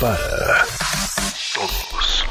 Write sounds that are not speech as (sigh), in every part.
Para Todos.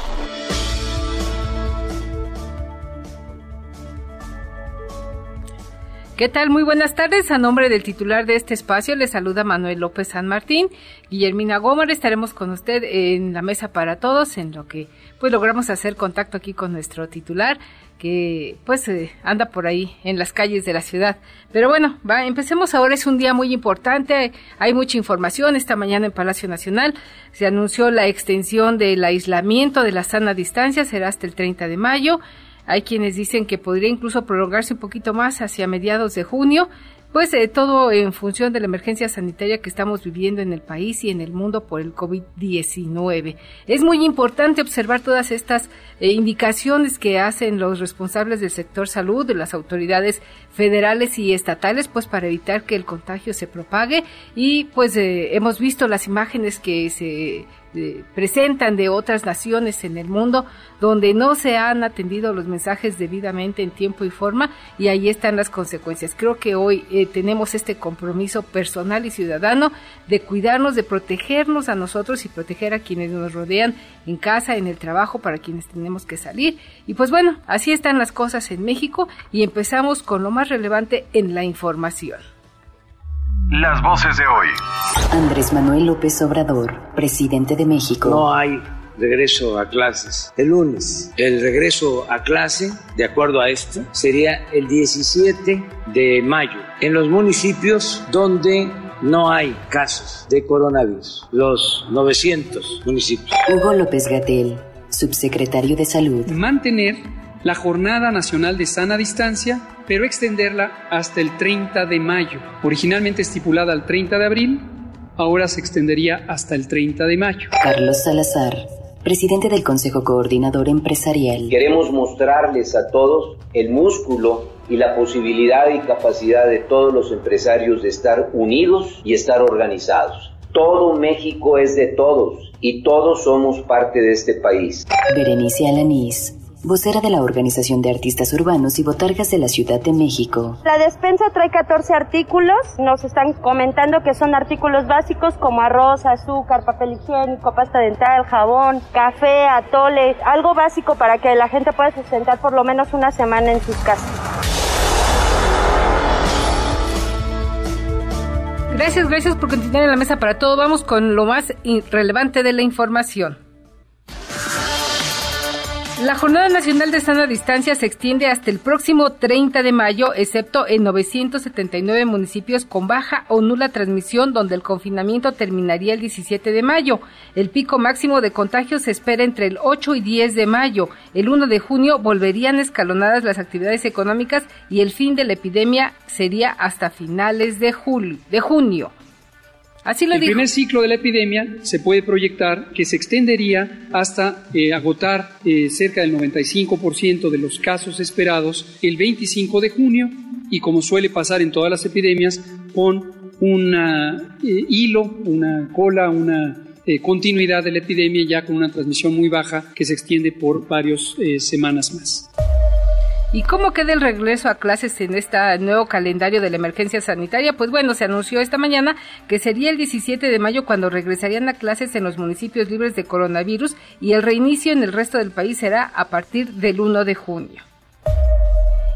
¿Qué tal? Muy buenas tardes. A nombre del titular de este espacio le saluda Manuel López San Martín. Guillermina Gómez, estaremos con usted en la mesa para todos, en lo que pues logramos hacer contacto aquí con nuestro titular, que pues anda por ahí en las calles de la ciudad. Pero bueno, va, empecemos ahora. Es un día muy importante. Hay mucha información. Esta mañana en Palacio Nacional se anunció la extensión del aislamiento de la sana distancia. Será hasta el 30 de mayo. Hay quienes dicen que podría incluso prolongarse un poquito más hacia mediados de junio. Pues eh, todo en función de la emergencia sanitaria que estamos viviendo en el país y en el mundo por el COVID-19. Es muy importante observar todas estas eh, indicaciones que hacen los responsables del sector salud, de las autoridades federales y estatales, pues para evitar que el contagio se propague. Y pues eh, hemos visto las imágenes que se presentan de otras naciones en el mundo donde no se han atendido los mensajes debidamente en tiempo y forma y ahí están las consecuencias. Creo que hoy eh, tenemos este compromiso personal y ciudadano de cuidarnos, de protegernos a nosotros y proteger a quienes nos rodean en casa, en el trabajo, para quienes tenemos que salir. Y pues bueno, así están las cosas en México y empezamos con lo más relevante en la información. Las voces de hoy. Andrés Manuel López Obrador, presidente de México. no hay regreso a clases el lunes. El regreso a clase, de acuerdo a esto, sería el 17 de mayo en los municipios donde no hay casos de coronavirus, los 900 municipios. Hugo López Gatel, subsecretario de Salud. mantener la Jornada Nacional de Sana Distancia, pero extenderla hasta el 30 de mayo. Originalmente estipulada al 30 de abril, ahora se extendería hasta el 30 de mayo. Carlos Salazar, presidente del Consejo Coordinador Empresarial. Queremos mostrarles a todos el músculo y la posibilidad y capacidad de todos los empresarios de estar unidos y estar organizados. Todo México es de todos y todos somos parte de este país. Berenice Alanís, vocera de la Organización de Artistas Urbanos y Botargas de la Ciudad de México. La despensa trae 14 artículos. Nos están comentando que son artículos básicos como arroz, azúcar, papel higiénico, pasta dental, jabón, café, atole. Algo básico para que la gente pueda sustentar por lo menos una semana en sus casas. Gracias, gracias por continuar en la mesa para todo. Vamos con lo más relevante de la información. La Jornada Nacional de Sana Distancia se extiende hasta el próximo 30 de mayo, excepto en 979 municipios con baja o nula transmisión, donde el confinamiento terminaría el 17 de mayo. El pico máximo de contagios se espera entre el 8 y 10 de mayo. El 1 de junio volverían escalonadas las actividades económicas y el fin de la epidemia sería hasta finales de, julio, de junio. Así lo El dijo. primer ciclo de la epidemia se puede proyectar que se extendería hasta eh, agotar eh, cerca del 95% de los casos esperados el 25 de junio y como suele pasar en todas las epidemias, con un hilo, una cola, una eh, continuidad de la epidemia ya con una transmisión muy baja que se extiende por varias semanas más. ¿Y cómo queda el regreso a clases en este nuevo calendario de la emergencia sanitaria? Pues bueno, se anunció esta mañana que sería el 17 de mayo cuando regresarían a clases en los municipios libres de coronavirus y el reinicio en el resto del país será a partir del 1 de junio.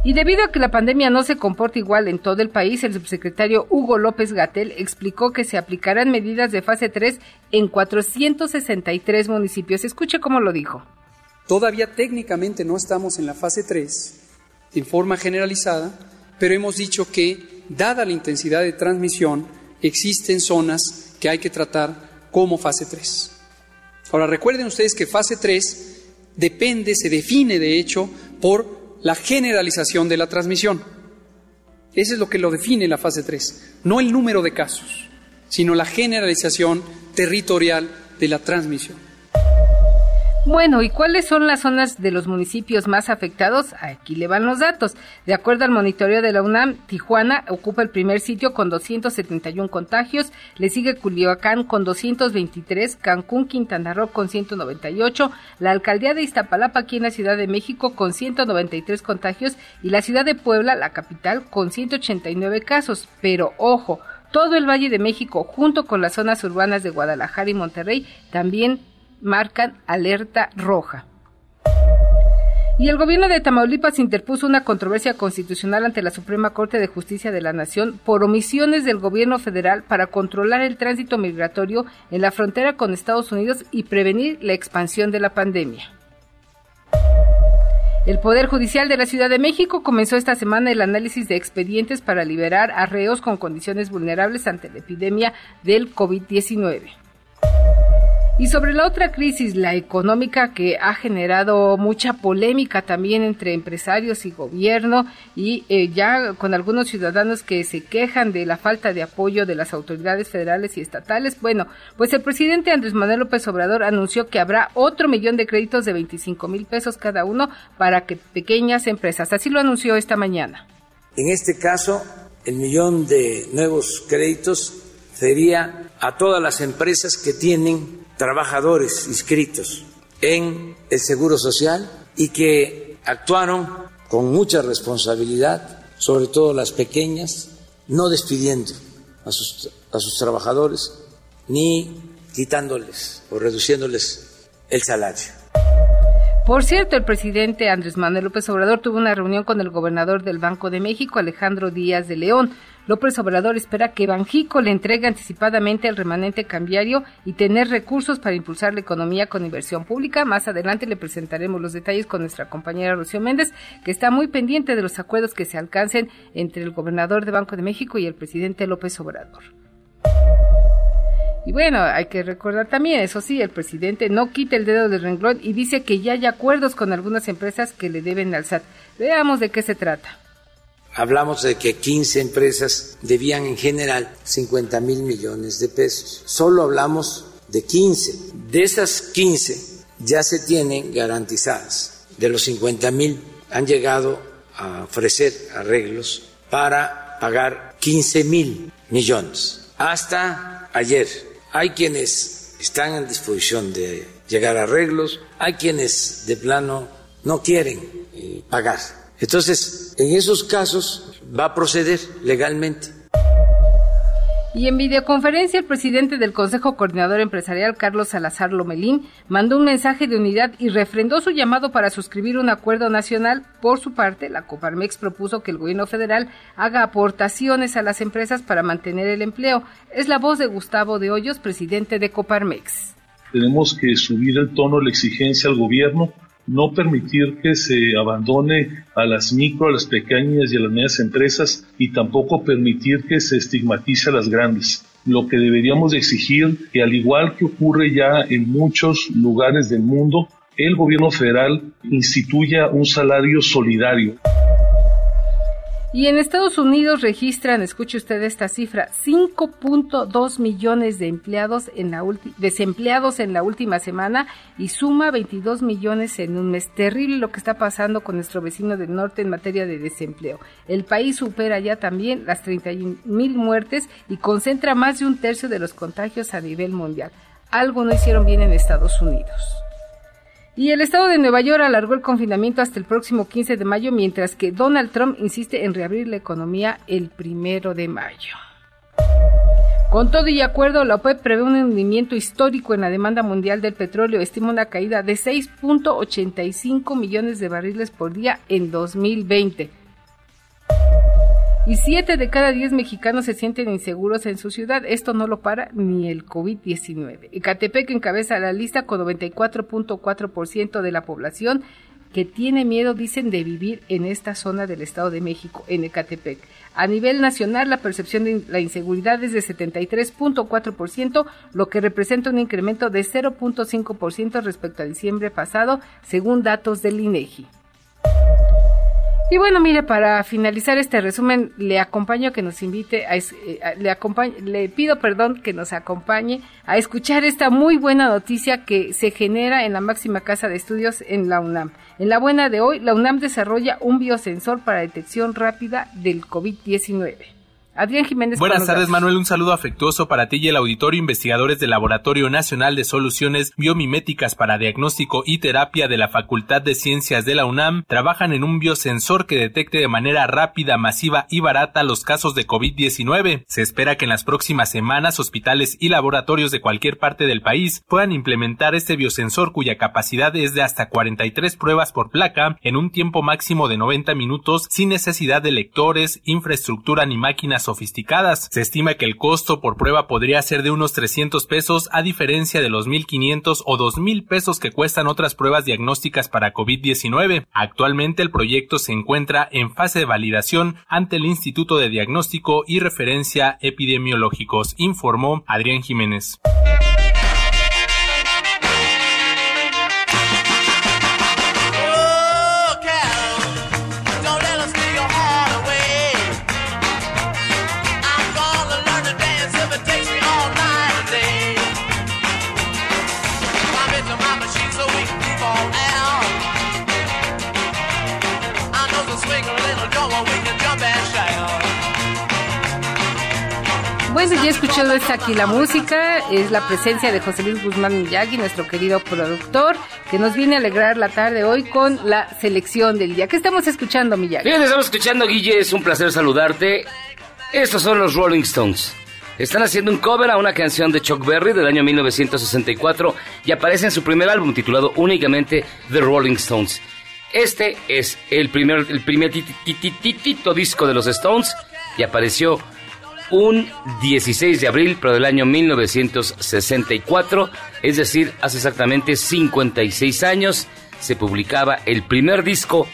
Y debido a que la pandemia no se comporta igual en todo el país, el subsecretario Hugo López Gatel explicó que se aplicarán medidas de fase 3 en 463 municipios. Escuche cómo lo dijo. Todavía técnicamente no estamos en la fase 3 en forma generalizada, pero hemos dicho que, dada la intensidad de transmisión, existen zonas que hay que tratar como fase 3. Ahora, recuerden ustedes que fase 3 depende, se define de hecho por la generalización de la transmisión. Eso es lo que lo define la fase 3, no el número de casos, sino la generalización territorial de la transmisión. Bueno, ¿y cuáles son las zonas de los municipios más afectados? Aquí le van los datos. De acuerdo al monitoreo de la UNAM, Tijuana ocupa el primer sitio con 271 contagios, le sigue Culiacán con 223, Cancún, Quintana Roo con 198, la alcaldía de Iztapalapa aquí en la Ciudad de México con 193 contagios y la ciudad de Puebla, la capital, con 189 casos. Pero ojo, todo el Valle de México, junto con las zonas urbanas de Guadalajara y Monterrey, también marcan alerta roja. Y el gobierno de Tamaulipas interpuso una controversia constitucional ante la Suprema Corte de Justicia de la Nación por omisiones del gobierno federal para controlar el tránsito migratorio en la frontera con Estados Unidos y prevenir la expansión de la pandemia. El Poder Judicial de la Ciudad de México comenzó esta semana el análisis de expedientes para liberar a reos con condiciones vulnerables ante la epidemia del COVID-19. Y sobre la otra crisis, la económica que ha generado mucha polémica también entre empresarios y gobierno y eh, ya con algunos ciudadanos que se quejan de la falta de apoyo de las autoridades federales y estatales. Bueno, pues el presidente Andrés Manuel López Obrador anunció que habrá otro millón de créditos de 25 mil pesos cada uno para que pequeñas empresas. Así lo anunció esta mañana. En este caso, el millón de nuevos créditos sería a todas las empresas que tienen trabajadores inscritos en el Seguro Social y que actuaron con mucha responsabilidad, sobre todo las pequeñas, no despidiendo a sus, trabajadores ni quitándoles o reduciéndoles el salario. Por cierto, el presidente Andrés Manuel López Obrador tuvo una reunión con el gobernador del Banco de México, Alejandro Díaz de León. López Obrador espera que Banjico le entregue anticipadamente el remanente cambiario y tener recursos para impulsar la economía con inversión pública. Más adelante le presentaremos los detalles con nuestra compañera Rocío Méndez, que está muy pendiente de los acuerdos que se alcancen entre el gobernador de Banco de México y el presidente López Obrador. Y bueno, hay que recordar también, eso sí, el presidente no quita el dedo del renglón y dice que ya hay acuerdos con algunas empresas que le deben al SAT. Veamos de qué se trata. Hablamos de que 15 empresas debían en general 50 mil millones de pesos. Solo hablamos de 15. De esas 15 ya se tienen garantizadas. De los 50 mil han llegado a ofrecer arreglos para pagar 15 mil millones. Hasta ayer hay quienes están en disposición de llegar a arreglos, hay quienes de plano no quieren eh, pagar entonces, en esos casos va a proceder legalmente. Y en videoconferencia, el presidente del Consejo Coordinador Empresarial, Carlos Salazar Lomelín, mandó un mensaje de unidad y refrendó su llamado para suscribir un acuerdo nacional. Por su parte, la Coparmex propuso que el gobierno federal haga aportaciones a las empresas para mantener el empleo. Es la voz de Gustavo de Hoyos, presidente de Coparmex. Tenemos que subir el tono, la exigencia al gobierno no permitir que se abandone a las micro, a las pequeñas y a las medianas empresas y tampoco permitir que se estigmatice a las grandes. Lo que deberíamos exigir, que al igual que ocurre ya en muchos lugares del mundo, el gobierno federal instituya un salario solidario. Y en Estados Unidos registran, escuche usted esta cifra, 5.2 millones de empleados en la desempleados en la última semana y suma 22 millones en un mes. Terrible lo que está pasando con nuestro vecino del norte en materia de desempleo. El país supera ya también las 31 mil muertes y concentra más de un tercio de los contagios a nivel mundial. Algo no hicieron bien en Estados Unidos. Y el estado de Nueva York alargó el confinamiento hasta el próximo 15 de mayo, mientras que Donald Trump insiste en reabrir la economía el primero de mayo. Con todo y acuerdo, la OPEP prevé un hundimiento histórico en la demanda mundial del petróleo, estima una caída de 6.85 millones de barriles por día en 2020 y siete de cada diez mexicanos se sienten inseguros en su ciudad. Esto no lo para ni el COVID-19. Ecatepec encabeza la lista con 94.4% de la población que tiene miedo, dicen, de vivir en esta zona del Estado de México, en Ecatepec. A nivel nacional, la percepción de la inseguridad es de 73.4%, lo que representa un incremento de 0.5% respecto a diciembre pasado, según datos del INEGI. Y bueno, mire, para finalizar este resumen, le acompaño que nos invite, a, eh, le, le pido perdón que nos acompañe a escuchar esta muy buena noticia que se genera en la máxima casa de estudios en la UNAM. En la buena de hoy, la UNAM desarrolla un biosensor para detección rápida del COVID-19. Adrián Jiménez. Buenas tardes, Manuel. Un saludo afectuoso para ti y el auditorio investigadores del Laboratorio Nacional de Soluciones Biomiméticas para Diagnóstico y Terapia de la Facultad de Ciencias de la UNAM trabajan en un biosensor que detecte de manera rápida, masiva y barata los casos de COVID-19. Se espera que en las próximas semanas hospitales y laboratorios de cualquier parte del país puedan implementar este biosensor cuya capacidad es de hasta 43 pruebas por placa en un tiempo máximo de 90 minutos sin necesidad de lectores, infraestructura ni máquinas sofisticadas. Se estima que el costo por prueba podría ser de unos 300 pesos a diferencia de los 1.500 o 2.000 pesos que cuestan otras pruebas diagnósticas para COVID-19. Actualmente el proyecto se encuentra en fase de validación ante el Instituto de Diagnóstico y Referencia Epidemiológicos, informó Adrián Jiménez. Ya escuchado esta aquí la música, es la presencia de José Luis Guzmán Miyagi, nuestro querido productor, que nos viene a alegrar la tarde hoy con la selección del día. ¿Qué estamos escuchando, Miyagi? Estamos escuchando, Guille, es un placer saludarte. Estos son los Rolling Stones. Están haciendo un cover a una canción de Chuck Berry del año 1964 y aparece en su primer álbum titulado únicamente The Rolling Stones. Este es el primer, el primer titito disco de los Stones y apareció un 16 de abril, pero del año 1964, es decir, hace exactamente 56 años, se publicaba el primer disco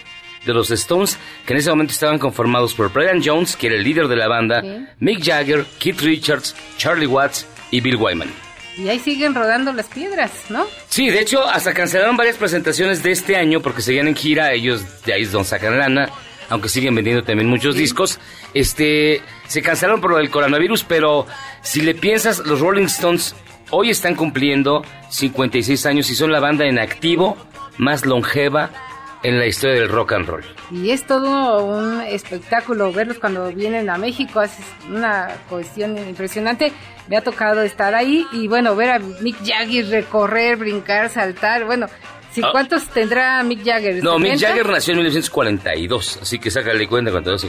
de los Stones, que en ese momento estaban conformados por Brian Jones, que era el líder de la banda, Mick Jagger, Keith Richards, Charlie Watts y Bill Wyman. Y ahí siguen rodando las piedras, ¿no? Sí, de hecho, hasta cancelaron varias presentaciones de este año porque seguían en gira, ellos de ahí es donde sacan lana aunque siguen vendiendo también muchos discos. Este, se cancelaron por lo del coronavirus, pero si le piensas, los Rolling Stones hoy están cumpliendo 56 años y son la banda en activo más longeva en la historia del rock and roll. Y es todo un espectáculo verlos cuando vienen a México, es una cuestión impresionante. Me ha tocado estar ahí y bueno, ver a Mick Jagger recorrer, brincar, saltar, bueno, Ah. ¿Cuántos tendrá Mick Jagger? No, Mick Jagger nació en 1942, así que sácale cuenta cuántos.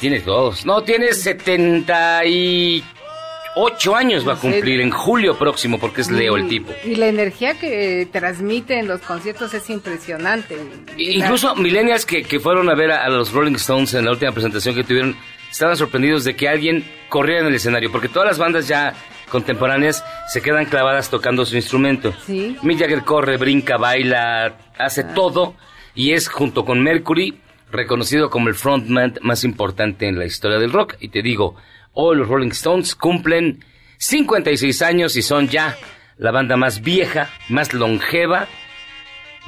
Tiene todos. No, tiene 78 años va a cumplir en julio próximo porque es Leo el tipo. Y la energía que transmite en los conciertos es impresionante. Incluso millennials que, que fueron a ver a, los Rolling Stones en la última presentación que tuvieron estaban sorprendidos de que alguien corriera en el escenario porque todas las bandas ya contemporáneas se quedan clavadas tocando su instrumento. ¿Sí? Mick Jagger corre, brinca, baila, hace ah. todo y es junto con Mercury reconocido como el frontman más importante en la historia del rock. Y te digo, hoy los Rolling Stones cumplen 56 años y son ya la banda más vieja, más longeva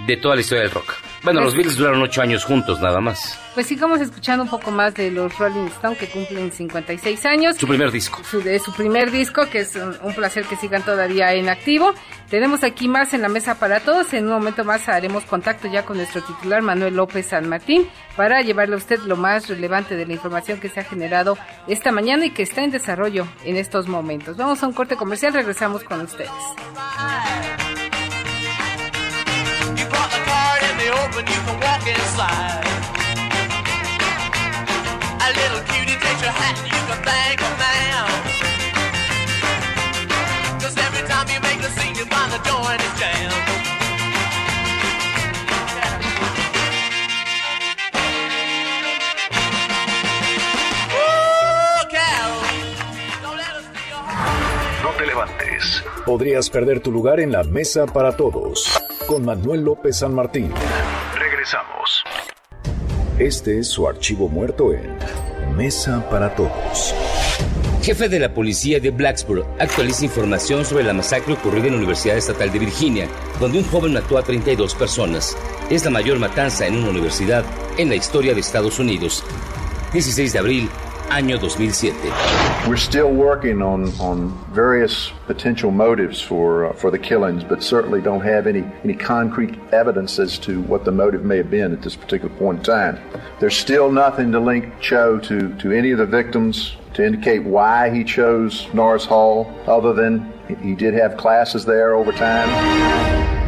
de toda la historia del rock. Bueno, los Beatles duraron ocho años juntos, nada más. Pues sigamos escuchando un poco más de los Rolling Stones que cumplen 56 años. Su primer disco. Su, de su primer disco, que es un, placer que sigan todavía en activo. Tenemos aquí más en la mesa para todos. En un momento más haremos contacto ya con nuestro titular Manuel López San Martín para llevarle a usted lo más relevante de la información que se ha generado esta mañana y que está en desarrollo en estos momentos. Vamos a un corte comercial, regresamos con ustedes. Open, you can walk inside. A little cutie takes your hat you can thank a man. Podrías perder tu lugar en la mesa para todos con Manuel López San Martín. Regresamos. Este es su archivo muerto en Mesa para Todos. Jefe de la policía de Blacksburg actualiza información sobre la masacre ocurrida en la Universidad Estatal de Virginia, donde un joven mató a 32 personas. Es la mayor matanza en una universidad en la historia de Estados Unidos. 16 de abril año 2007. We're still working on, on various potential motives for, uh, for the killings, but certainly don't have any, any concrete evidence as to what the motive may have been at this particular point in time. There's still nothing to link Cho to, to any of the victims to indicate why he chose Norris Hall, other than he did have classes there over time.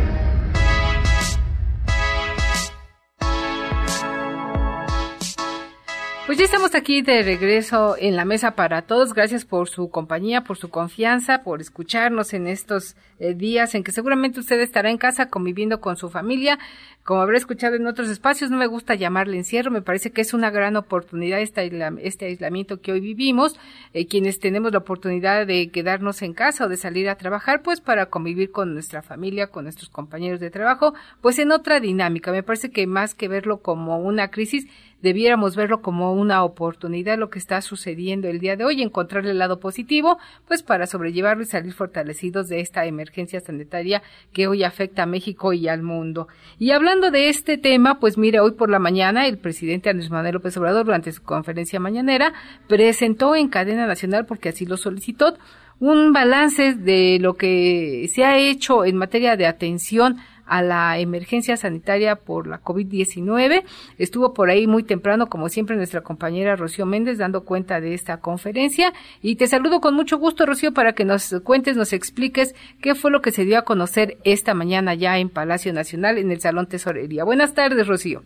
Pues ya estamos aquí de regreso en la mesa para todos. Gracias por su compañía, por su confianza, por escucharnos en estos eh, días en que seguramente usted estará en casa conviviendo con su familia. Como habrá escuchado en otros espacios, no me gusta llamarle encierro. Me parece que es una gran oportunidad este, este aislamiento que hoy vivimos. Eh, quienes tenemos la oportunidad de quedarnos en casa o de salir a trabajar, pues para convivir con nuestra familia, con nuestros compañeros de trabajo, pues en otra dinámica. Me parece que más que verlo como una crisis, debiéramos verlo como una oportunidad lo que está sucediendo el día de hoy, encontrarle el lado positivo, pues para sobrellevarlo y salir fortalecidos de esta emergencia sanitaria que hoy afecta a México y al mundo. Y hablando de este tema, pues mire, hoy por la mañana el presidente Andrés Manuel López Obrador, durante su conferencia mañanera, presentó en cadena nacional, porque así lo solicitó, un balance de lo que se ha hecho en materia de atención a la emergencia sanitaria por la COVID-19. Estuvo por ahí muy temprano, como siempre, nuestra compañera Rocío Méndez dando cuenta de esta conferencia. Y te saludo con mucho gusto, Rocío, para que nos cuentes, nos expliques qué fue lo que se dio a conocer esta mañana ya en Palacio Nacional, en el Salón Tesorería. Buenas tardes, Rocío.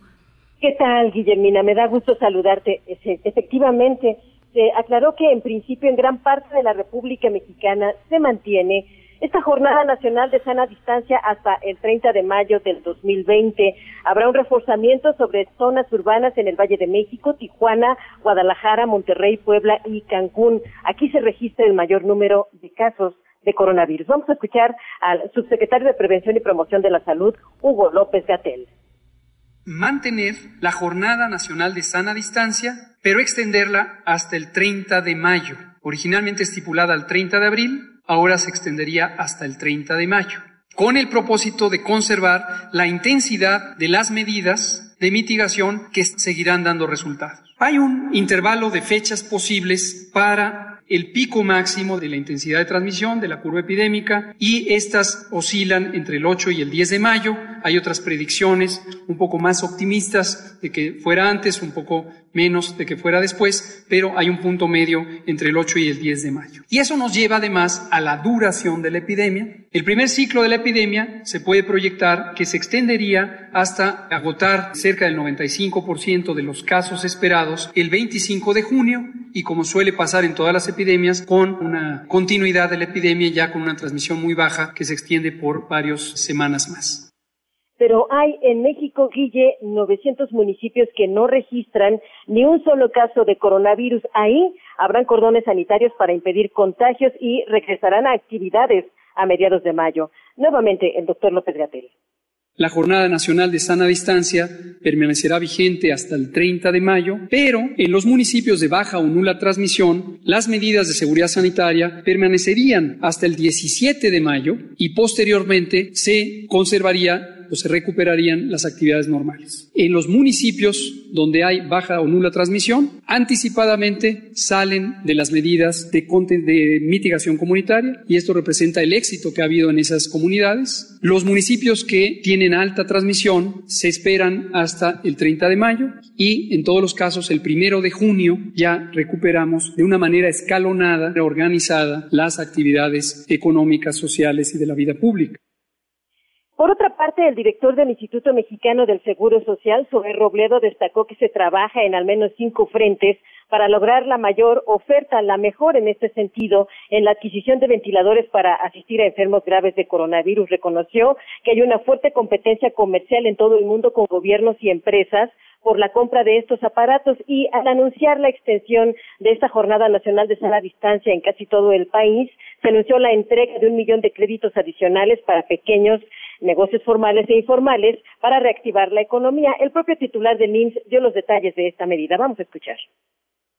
¿Qué tal, Guillermina? Me da gusto saludarte. Efectivamente, se aclaró que en principio en gran parte de la República Mexicana se mantiene esta jornada nacional de sana distancia hasta el 30 de mayo del 2020 habrá un reforzamiento sobre zonas urbanas en el Valle de México, Tijuana, Guadalajara, Monterrey, Puebla y Cancún. Aquí se registra el mayor número de casos de coronavirus. Vamos a escuchar al subsecretario de Prevención y Promoción de la Salud, Hugo López Gatel. Mantener la Jornada Nacional de Sana Distancia, pero extenderla hasta el 30 de mayo, originalmente estipulada al 30 de abril, ahora se extendería hasta el 30 de mayo, con el propósito de conservar la intensidad de las medidas de mitigación que seguirán dando resultados. Hay un intervalo de fechas posibles para el pico máximo de la intensidad de transmisión de la curva epidémica y estas oscilan entre el 8 y el 10 de mayo. Hay otras predicciones un poco más optimistas de que fuera antes, un poco menos de que fuera después, pero hay un punto medio entre el 8 y el 10 de mayo. Y eso nos lleva además a la duración de la epidemia. El primer ciclo de la epidemia se puede proyectar que se extendería hasta agotar cerca del 95% de los casos esperados el 25 de junio y como suele pasar en todas las epidemias, con una continuidad de la epidemia ya con una transmisión muy baja que se extiende por varias semanas más pero hay en México, Guille, 900 municipios que no registran ni un solo caso de coronavirus. Ahí habrán cordones sanitarios para impedir contagios y regresarán a actividades a mediados de mayo. Nuevamente, el doctor López Gatel. La Jornada Nacional de Sana Distancia permanecerá vigente hasta el 30 de mayo, pero en los municipios de baja o nula transmisión, las medidas de seguridad sanitaria permanecerían hasta el 17 de mayo y posteriormente se conservaría pues se recuperarían las actividades normales. En los municipios donde hay baja o nula transmisión, anticipadamente salen de las medidas de, de mitigación comunitaria y esto representa el éxito que ha habido en esas comunidades. Los municipios que tienen alta transmisión se esperan hasta el 30 de mayo y en todos los casos el primero de junio ya recuperamos de una manera escalonada, organizada las actividades económicas, sociales y de la vida pública. Por otra parte, el director del Instituto Mexicano del Seguro Social, Zoé Robledo, destacó que se trabaja en al menos cinco frentes para lograr la mayor oferta, la mejor en este sentido, en la adquisición de ventiladores para asistir a enfermos graves de coronavirus. Reconoció que hay una fuerte competencia comercial en todo el mundo con gobiernos y empresas por la compra de estos aparatos y al anunciar la extensión de esta Jornada Nacional de Sana Distancia en casi todo el país, se anunció la entrega de un millón de créditos adicionales para pequeños negocios formales e informales para reactivar la economía. El propio titular de NIMS dio los detalles de esta medida. Vamos a escuchar.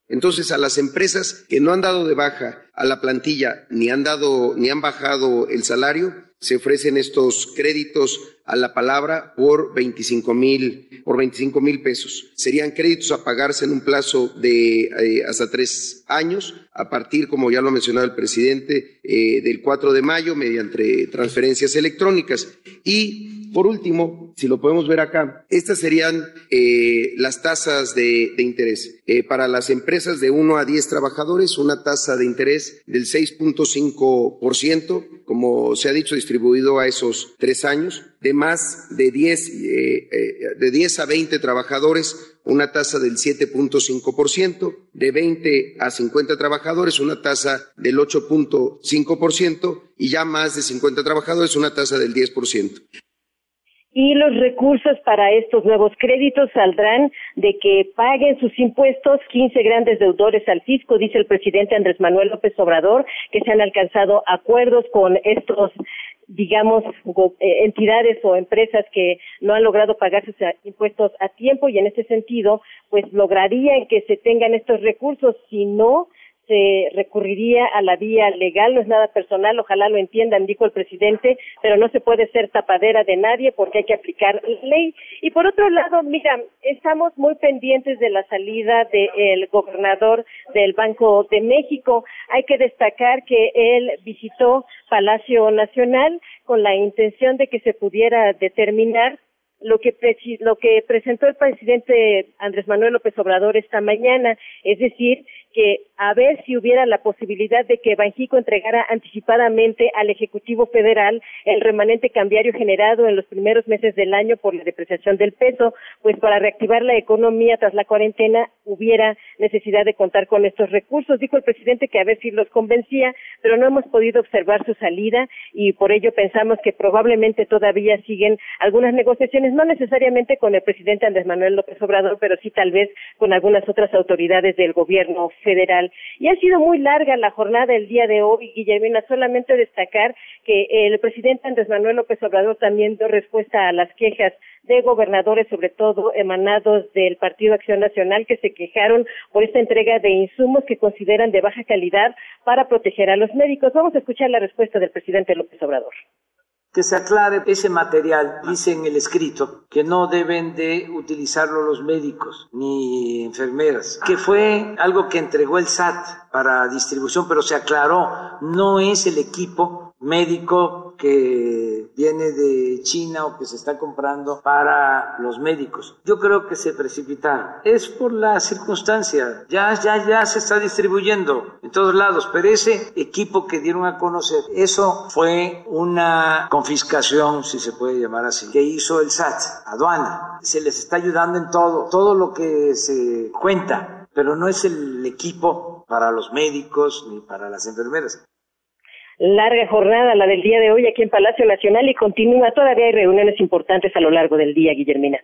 Entonces, a las empresas que no han dado de baja a la plantilla ni han dado ni han bajado el salario, se ofrecen estos créditos a la palabra por 25 mil por 25 mil pesos. Serían créditos a pagarse en un plazo de eh, hasta tres años, a partir, como ya lo ha mencionado el presidente, eh, del 4 de mayo mediante transferencias electrónicas. Y por último, si lo podemos ver acá, estas serían eh, las tasas de, interés. para las empresas de 1 a 10 trabajadores, una tasa de interés del 6.5%, como se ha dicho, distribuido a esos tres años. De más de 10, eh, eh, de 10 a 20 trabajadores, una tasa del 7.5%, de 20 a 50 trabajadores, una tasa del 8.5% y ya más de 50 trabajadores, una tasa del 10% y los recursos para estos nuevos créditos saldrán de que paguen sus impuestos 15 grandes deudores al fisco, dice el presidente Andrés Manuel López Obrador, que se han alcanzado acuerdos con estos digamos, eh, entidades o empresas que no han logrado pagar sus impuestos a tiempo y en este sentido, pues lograrían que se tengan estos recursos. Si no, se recurriría a la vía legal, no es nada personal, ojalá lo entiendan, dijo el presidente, pero no se puede ser tapadera de nadie porque hay que aplicar ley. Y por otro lado, mira, estamos muy pendientes de la salida del gobernador del Banco de México. Hay que destacar que él visitó Palacio Nacional con la intención de que se pudiera determinar lo que, lo que presentó el presidente Andrés Manuel López Obrador esta mañana, es decir, que a ver si hubiera la posibilidad de que Banjico entregara anticipadamente al Ejecutivo Federal el remanente cambiario generado en los primeros meses del año por la depreciación del peso, pues para reactivar la economía tras la cuarentena hubiera necesidad de contar con estos recursos. Dijo el presidente que a ver si los convencía, pero no hemos podido observar su salida y por ello pensamos que probablemente todavía siguen algunas negociaciones, no necesariamente con el presidente Andrés Manuel López Obrador, pero sí tal vez con algunas otras autoridades del gobierno federal. Y ha sido muy larga la jornada el día de hoy, Guillermina, solamente destacar que el presidente Andrés Manuel López Obrador también dio respuesta a las quejas de gobernadores, sobre todo emanados del Partido Acción Nacional, que se quejaron por esta entrega de insumos que consideran de baja calidad para proteger a los médicos. Vamos a escuchar la respuesta del presidente López Obrador que se aclare ese material. Dice en el escrito que no deben de utilizarlo los médicos ni enfermeras, que fue algo que entregó el SAT para distribución, pero se aclaró, no es el equipo médico que viene de China o que se está comprando para los médicos. Yo creo que se precipitaron. Es por la circunstancia. Ya, ya, ya se está distribuyendo en todos lados. Pero ese equipo que dieron a conocer, eso fue una confiscación, si se puede llamar así, que hizo el SAT, aduana. Se les está ayudando en todo, todo lo que se cuenta, pero no es el equipo para los médicos ni para las enfermeras larga jornada la del día de hoy aquí en Palacio Nacional y continúa. Todavía hay reuniones importantes a lo largo del día, Guillermina.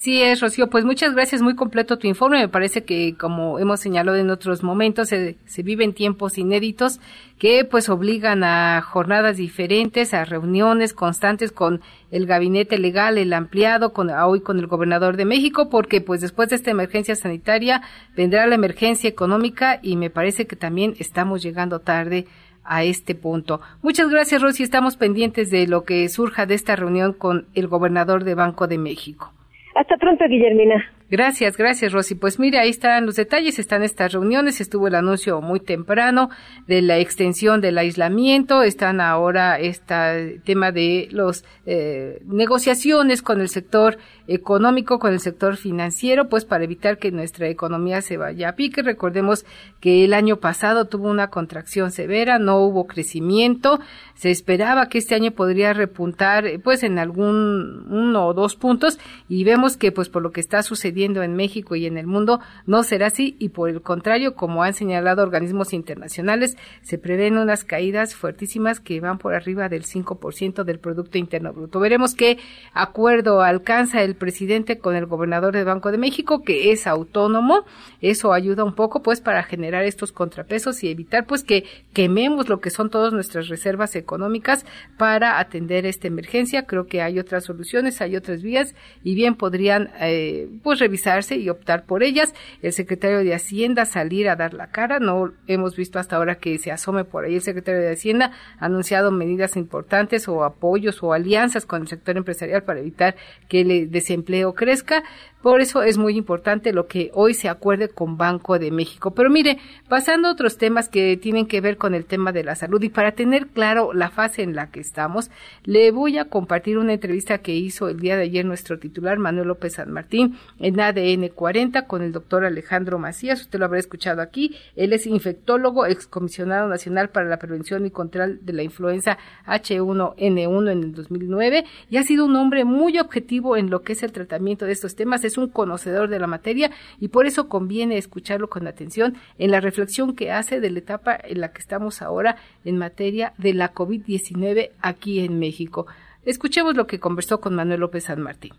Sí, es Rocío. Pues muchas gracias, muy completo tu informe. Me parece que, como hemos señalado en otros momentos, se, viven tiempos inéditos que pues obligan a jornadas diferentes, a reuniones constantes con el gabinete legal, el ampliado, con, hoy con el gobernador de México, porque pues después de esta emergencia sanitaria vendrá la emergencia económica y me parece que también estamos llegando tarde a este punto. Muchas gracias, Rosy. Estamos pendientes de lo que surja de esta reunión con el gobernador de Banco de México. Hasta pronto, Guillermina. Gracias, gracias Rosy. Pues mire, ahí están los detalles, están estas reuniones, estuvo el anuncio muy temprano de la extensión del aislamiento, están ahora este tema de las eh, negociaciones con el sector económico, con el sector financiero, pues para evitar que nuestra economía se vaya a pique. Recordemos que el año pasado tuvo una contracción severa, no hubo crecimiento, se esperaba que este año podría repuntar pues en algún uno o dos puntos y vemos que pues por lo que está sucediendo en México y en el mundo no será así y por el contrario, como han señalado organismos internacionales, se prevén unas caídas fuertísimas que van por arriba del 5% del Producto Interno Bruto. Veremos qué acuerdo alcanza el presidente con el gobernador del Banco de México, que es autónomo. Eso ayuda un poco pues para generar estos contrapesos y evitar pues que quememos lo que son todas nuestras reservas económicas para atender esta emergencia. Creo que hay otras soluciones, hay otras vías y bien podrían eh, pues revisarse y optar por ellas. El secretario de Hacienda salir a dar la cara, no hemos visto hasta ahora que se asome por ahí el secretario de Hacienda, ha anunciado medidas importantes o apoyos o alianzas con el sector empresarial para evitar que el desempleo crezca. Por eso es muy importante lo que hoy se acuerde con Banco de México. Pero mire, pasando a otros temas que tienen que ver con el tema de la salud y para tener claro la fase en la que estamos, le voy a compartir una entrevista que hizo el día de ayer nuestro titular Manuel López San Martín en ADN 40 con el doctor Alejandro Macías. Usted lo habrá escuchado aquí. Él es infectólogo, excomisionado nacional para la prevención y control de la influenza H1N1 en el 2009 y ha sido un hombre muy objetivo en lo que es el tratamiento de estos temas es un conocedor de la materia y por eso conviene escucharlo con atención en la reflexión que hace de la etapa en la que estamos ahora en materia de la COVID-19 aquí en México. Escuchemos lo que conversó con Manuel López San Martín.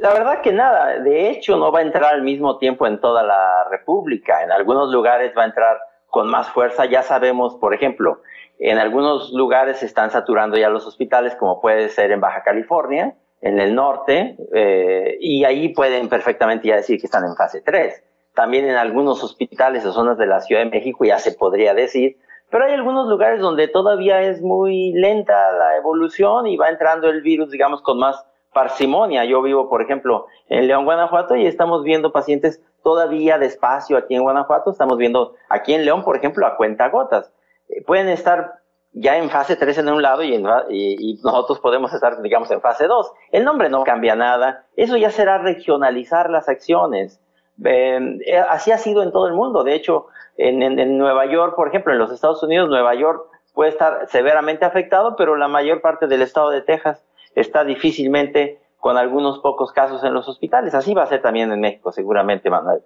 La verdad que nada, de hecho no va a entrar al mismo tiempo en toda la República. En algunos lugares va a entrar con más fuerza. Ya sabemos, por ejemplo, en algunos lugares se están saturando ya los hospitales, como puede ser en Baja California, en el norte eh, y ahí pueden perfectamente ya decir que están en fase 3. También en algunos hospitales o zonas de la Ciudad de México ya se podría decir, pero hay algunos lugares donde todavía es muy lenta la evolución y va entrando el virus, digamos, con más parsimonia. Yo vivo, por ejemplo, en León, Guanajuato, y estamos viendo pacientes todavía despacio aquí en Guanajuato. Estamos viendo aquí en León, por ejemplo, a cuentagotas. Eh, pueden estar ya en fase 3 en un lado y, y, nosotros podemos estar, digamos, en fase 2. El nombre no cambia nada. Eso ya será regionalizar las acciones. Eh, así ha sido en todo el mundo. De hecho, en, en, Nueva York, por ejemplo, en los Estados Unidos, Nueva York puede estar severamente afectado, pero la mayor parte del estado de Texas está difícilmente con algunos pocos casos en los hospitales. Así va a ser también en México, seguramente, Manuel.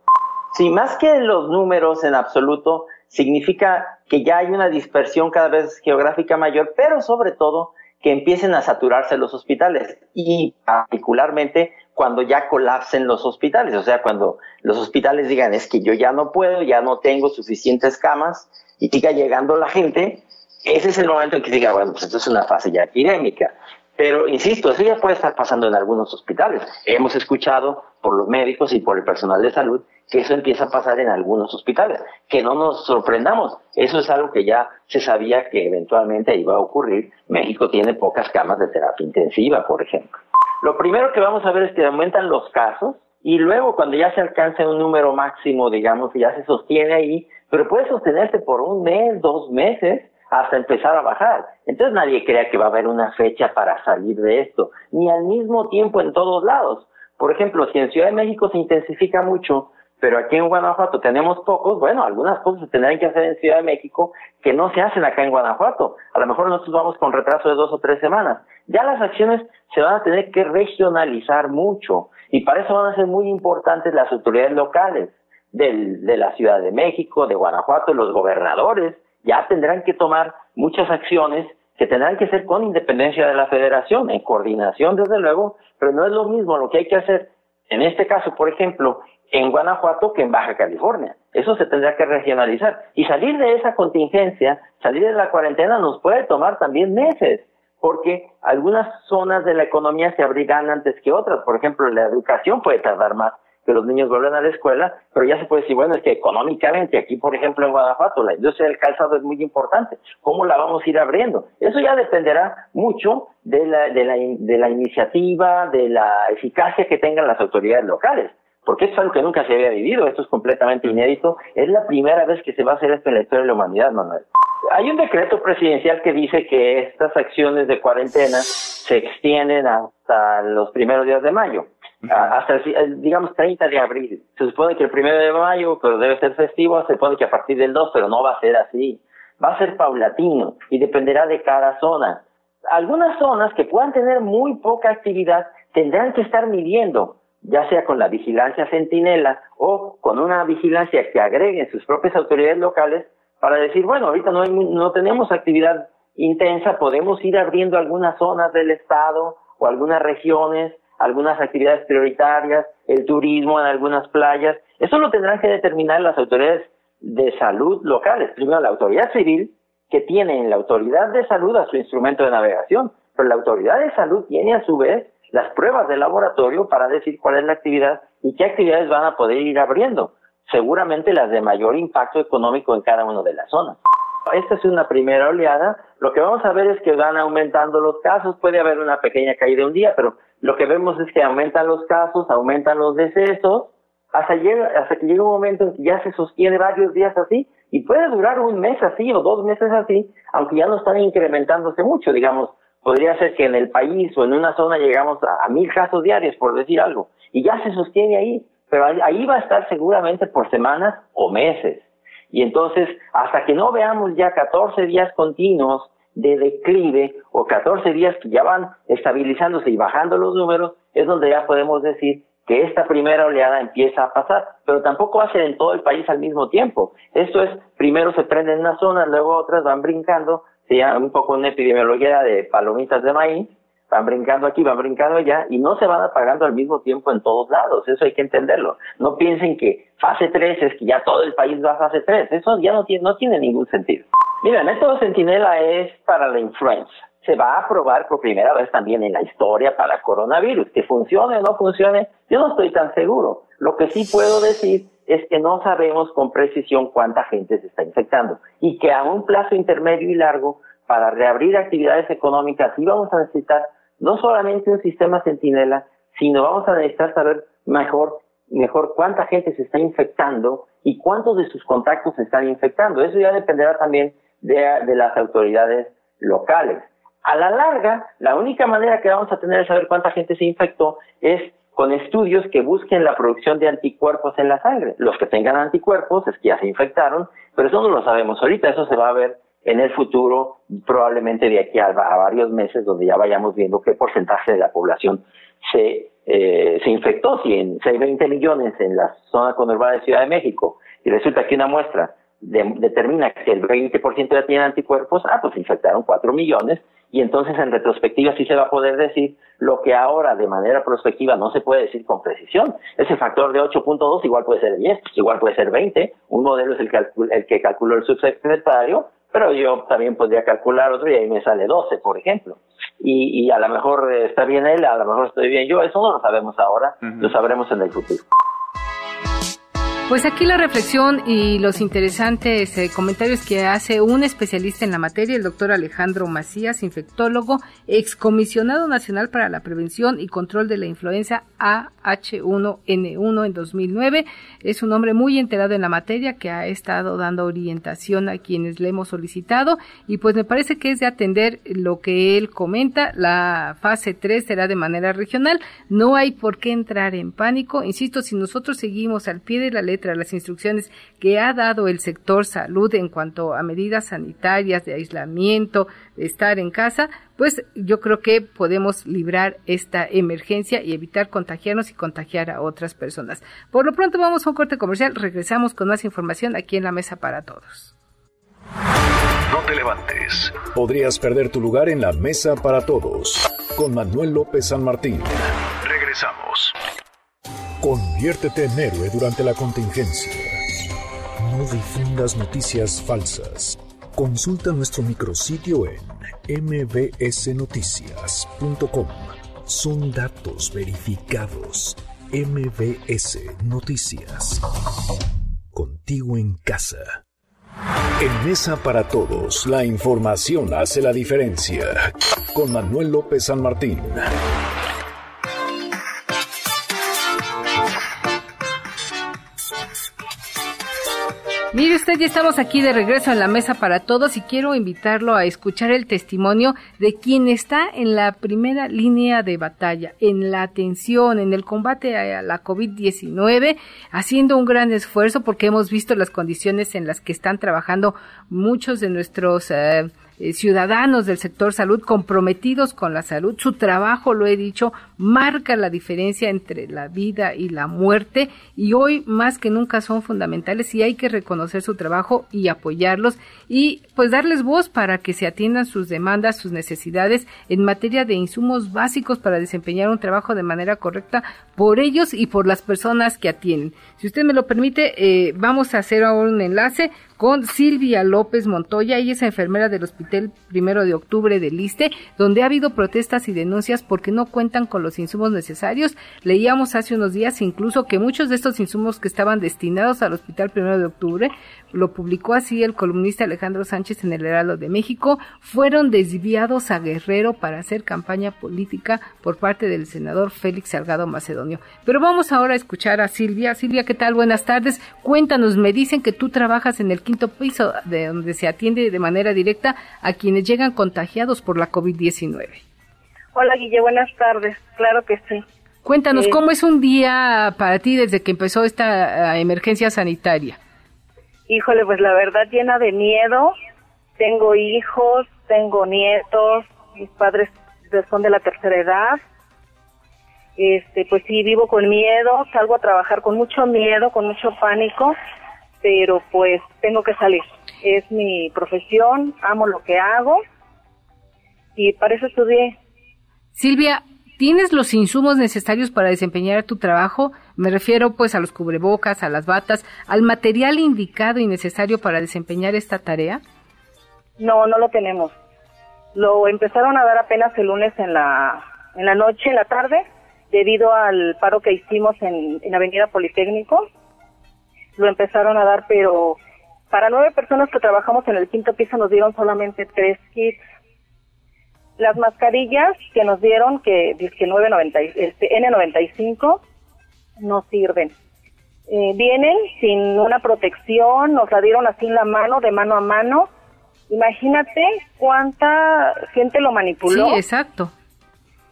Sí, más que los números en absoluto, significa que ya hay una dispersión cada vez geográfica mayor, pero sobre todo que empiecen a saturarse los hospitales y particularmente cuando ya colapsen los hospitales, o sea, cuando los hospitales digan es que yo ya no puedo, ya no tengo suficientes camas y siga llegando la gente, ese es el momento en que diga, bueno, pues esto es una fase ya epidémica. Pero, insisto, eso ya puede estar pasando en algunos hospitales. Hemos escuchado por los médicos y por el personal de salud que eso empieza a pasar en algunos hospitales. Que no nos sorprendamos. Eso es algo que ya se sabía que eventualmente iba a ocurrir. México tiene pocas camas de terapia intensiva, por ejemplo. Lo primero que vamos a ver es que aumentan los casos y luego cuando ya se alcanza un número máximo, digamos, que ya se sostiene ahí, pero puede sostenerse por un mes, dos meses, hasta empezar a bajar. Entonces nadie crea que va a haber una fecha para salir de esto, ni al mismo tiempo en todos lados. Por ejemplo, si en Ciudad de México se intensifica mucho, pero aquí en Guanajuato tenemos pocos, bueno, algunas cosas se tendrán que hacer en Ciudad de México que no se hacen acá en Guanajuato. A lo mejor nosotros vamos con retraso de dos o tres semanas. Ya las acciones se van a tener que regionalizar mucho y para eso van a ser muy importantes las autoridades locales del, de la Ciudad de México, de Guanajuato, los gobernadores, ya tendrán que tomar muchas acciones que tendrán que ser con independencia de la federación, en coordinación desde luego, pero no es lo mismo lo que hay que hacer en este caso, por ejemplo, en Guanajuato que en Baja California. Eso se tendrá que regionalizar. Y salir de esa contingencia, salir de la cuarentena nos puede tomar también meses, porque algunas zonas de la economía se abrigan antes que otras. Por ejemplo, la educación puede tardar más que los niños vuelvan a la escuela, pero ya se puede decir, bueno, es que económicamente aquí, por ejemplo, en Guanajuato, la industria del calzado es muy importante. ¿Cómo la vamos a ir abriendo? Eso ya dependerá mucho de la, de la, de la iniciativa, de la eficacia que tengan las autoridades locales. Porque esto es algo que nunca se había vivido, esto es completamente inédito. Es la primera vez que se va a hacer esto en la historia de la humanidad, Manuel. Hay un decreto presidencial que dice que estas acciones de cuarentena se extienden hasta los primeros días de mayo hasta el, digamos 30 de abril. Se supone que el primero de mayo, pero debe ser festivo, se supone que a partir del 2, pero no va a ser así. Va a ser paulatino y dependerá de cada zona. Algunas zonas que puedan tener muy poca actividad tendrán que estar midiendo, ya sea con la vigilancia centinela o con una vigilancia que agreguen sus propias autoridades locales para decir, bueno, ahorita no, no tenemos actividad intensa, podemos ir abriendo algunas zonas del estado o algunas regiones algunas actividades prioritarias, el turismo en algunas playas. Eso lo tendrán que determinar las autoridades de salud locales. Primero, la autoridad civil, que tiene en la autoridad de salud a su instrumento de navegación, pero la autoridad de salud tiene a su vez las pruebas de laboratorio para decir cuál es la actividad y qué actividades van a poder ir abriendo. Seguramente las de mayor impacto económico en cada una de las zonas. Esta es una primera oleada. Lo que vamos a ver es que van aumentando los casos. Puede haber una pequeña caída un día, pero lo que vemos es que aumentan los casos, aumentan los decesos, hasta, llega, hasta que llega un momento en que ya se sostiene varios días así y puede durar un mes así o dos meses así, aunque ya no están incrementándose mucho, digamos. Podría ser que en el país o en una zona llegamos a, mil casos diarios, por decir algo, y ya se sostiene ahí, pero ahí va a estar seguramente por semanas o meses. Y entonces, hasta que no veamos ya 14 días continuos de declive o 14 días que ya van estabilizándose y bajando los números, es donde ya podemos decir que esta primera oleada empieza a pasar, pero tampoco va a ser en todo el país al mismo tiempo. Esto es, primero se prende en una zona, luego otras van brincando, se llama un poco una epidemiología de palomitas de maíz, van brincando aquí, van brincando allá y no se van apagando al mismo tiempo en todos lados, eso hay que entenderlo. No piensen que fase 3 es que ya todo el país va a fase 3, eso ya no tiene, no tiene ningún sentido. Mira, el método Centinela es para la influenza. Se va a probar por primera vez también en la historia para coronavirus. Que funcione o no funcione, yo no estoy tan seguro. Lo que sí puedo decir es que no sabemos con precisión cuánta gente se está infectando y que a un plazo intermedio y largo para reabrir actividades económicas sí vamos a necesitar no solamente un sistema centinela, sino vamos a necesitar saber mejor, mejor cuánta gente se está infectando y cuántos de sus contactos se están infectando. Eso ya dependerá también de, de las autoridades locales. A la larga, la única manera que vamos a tener de saber cuánta gente se infectó es con estudios que busquen la producción de anticuerpos en la sangre. Los que tengan anticuerpos es que ya se infectaron, pero eso no lo sabemos ahorita, eso se va a ver en el futuro, probablemente de aquí a, varios meses, donde ya vayamos viendo qué porcentaje de la población se, eh, se infectó. Si, en, si hay 20 millones en la zona conurbada de Ciudad de México y resulta que una muestra determina que el 20% ya tiene anticuerpos, ah, pues infectaron 4 millones y entonces en retrospectiva sí se va a poder decir lo que ahora de manera prospectiva no se puede decir con precisión. Ese factor de 8.2 igual puede ser 10, igual puede ser 20, un modelo es el, el que calculó el subsecretario, pero yo también podría calcular otro y ahí me sale 12, por ejemplo. Y, y a lo mejor está bien él, a lo mejor estoy bien yo, eso no lo sabemos ahora, lo sabremos en el futuro. Pues aquí la reflexión y los interesantes eh, comentarios que hace un especialista en la materia, el doctor Alejandro Macías, infectólogo, excomisionado nacional para la prevención y control de la influenza AH1N1 en 2009. Es un hombre muy enterado en la materia que ha estado dando orientación a quienes le hemos solicitado y pues me parece que es de atender lo que él comenta. La fase 3 será de manera regional. No hay por qué entrar en pánico. Insisto, si nosotros seguimos al pie de la ley las instrucciones que ha dado el sector salud en cuanto a medidas sanitarias de aislamiento, de estar en casa, pues yo creo que podemos librar esta emergencia y evitar contagiarnos y contagiar a otras personas. Por lo pronto vamos a un corte comercial, regresamos con más información aquí en la mesa para todos. No te levantes. Podrías perder tu lugar en la mesa para todos. Con Manuel López San Martín. Regresamos. Conviértete en héroe durante la contingencia. No difundas noticias falsas. Consulta nuestro micrositio en mbsnoticias.com. Son datos verificados. MBS Noticias. Contigo en casa. En Mesa para Todos, la información hace la diferencia. Con Manuel López San Martín. Mire usted, ya estamos aquí de regreso en la mesa para todos y quiero invitarlo a escuchar el testimonio de quien está en la primera línea de batalla, en la atención, en el combate a la COVID-19, haciendo un gran esfuerzo porque hemos visto las condiciones en las que están trabajando muchos de nuestros... Eh, eh, ciudadanos del sector salud comprometidos con la salud. Su trabajo, lo he dicho, marca la diferencia entre la vida y la muerte y hoy más que nunca son fundamentales y hay que reconocer su trabajo y apoyarlos y pues darles voz para que se atiendan sus demandas, sus necesidades en materia de insumos básicos para desempeñar un trabajo de manera correcta por ellos y por las personas que atienden. Si usted me lo permite, eh, vamos a hacer ahora un enlace con Silvia López Montoya. Ella es enfermera del Hospital Primero de Octubre del Liste, donde ha habido protestas y denuncias porque no cuentan con los insumos necesarios. Leíamos hace unos días incluso que muchos de estos insumos que estaban destinados al Hospital Primero de Octubre, lo publicó así el columnista Alejandro Sánchez en el Heraldo de México, fueron desviados a Guerrero para hacer campaña política por parte del senador Félix Salgado Macedonio. Pero vamos ahora a escuchar a Silvia. Silvia, ¿qué tal? Buenas tardes. Cuéntanos, me dicen que tú trabajas en el quinto piso, de donde se atiende de manera directa a quienes llegan contagiados por la COVID-19. Hola, Guille, buenas tardes. Claro que sí. Cuéntanos, eh, ¿cómo es un día para ti desde que empezó esta eh, emergencia sanitaria? Híjole, pues la verdad llena de miedo. Tengo hijos, tengo nietos, mis padres son de la tercera edad. Este, pues sí, vivo con miedo, salgo a trabajar con mucho miedo, con mucho pánico pero pues tengo que salir. Es mi profesión, amo lo que hago y para eso estudié. Silvia, ¿tienes los insumos necesarios para desempeñar tu trabajo? Me refiero pues a los cubrebocas, a las batas, al material indicado y necesario para desempeñar esta tarea. No, no lo tenemos. Lo empezaron a dar apenas el lunes en la, en la noche, en la tarde, debido al paro que hicimos en, en Avenida Politécnico lo empezaron a dar, pero para nueve personas que trabajamos en el quinto piso nos dieron solamente tres kits. Las mascarillas que nos dieron, que dice 990, este, N95, no sirven. Eh, vienen sin una protección, nos la dieron así en la mano, de mano a mano. Imagínate cuánta gente lo manipuló. Sí, exacto.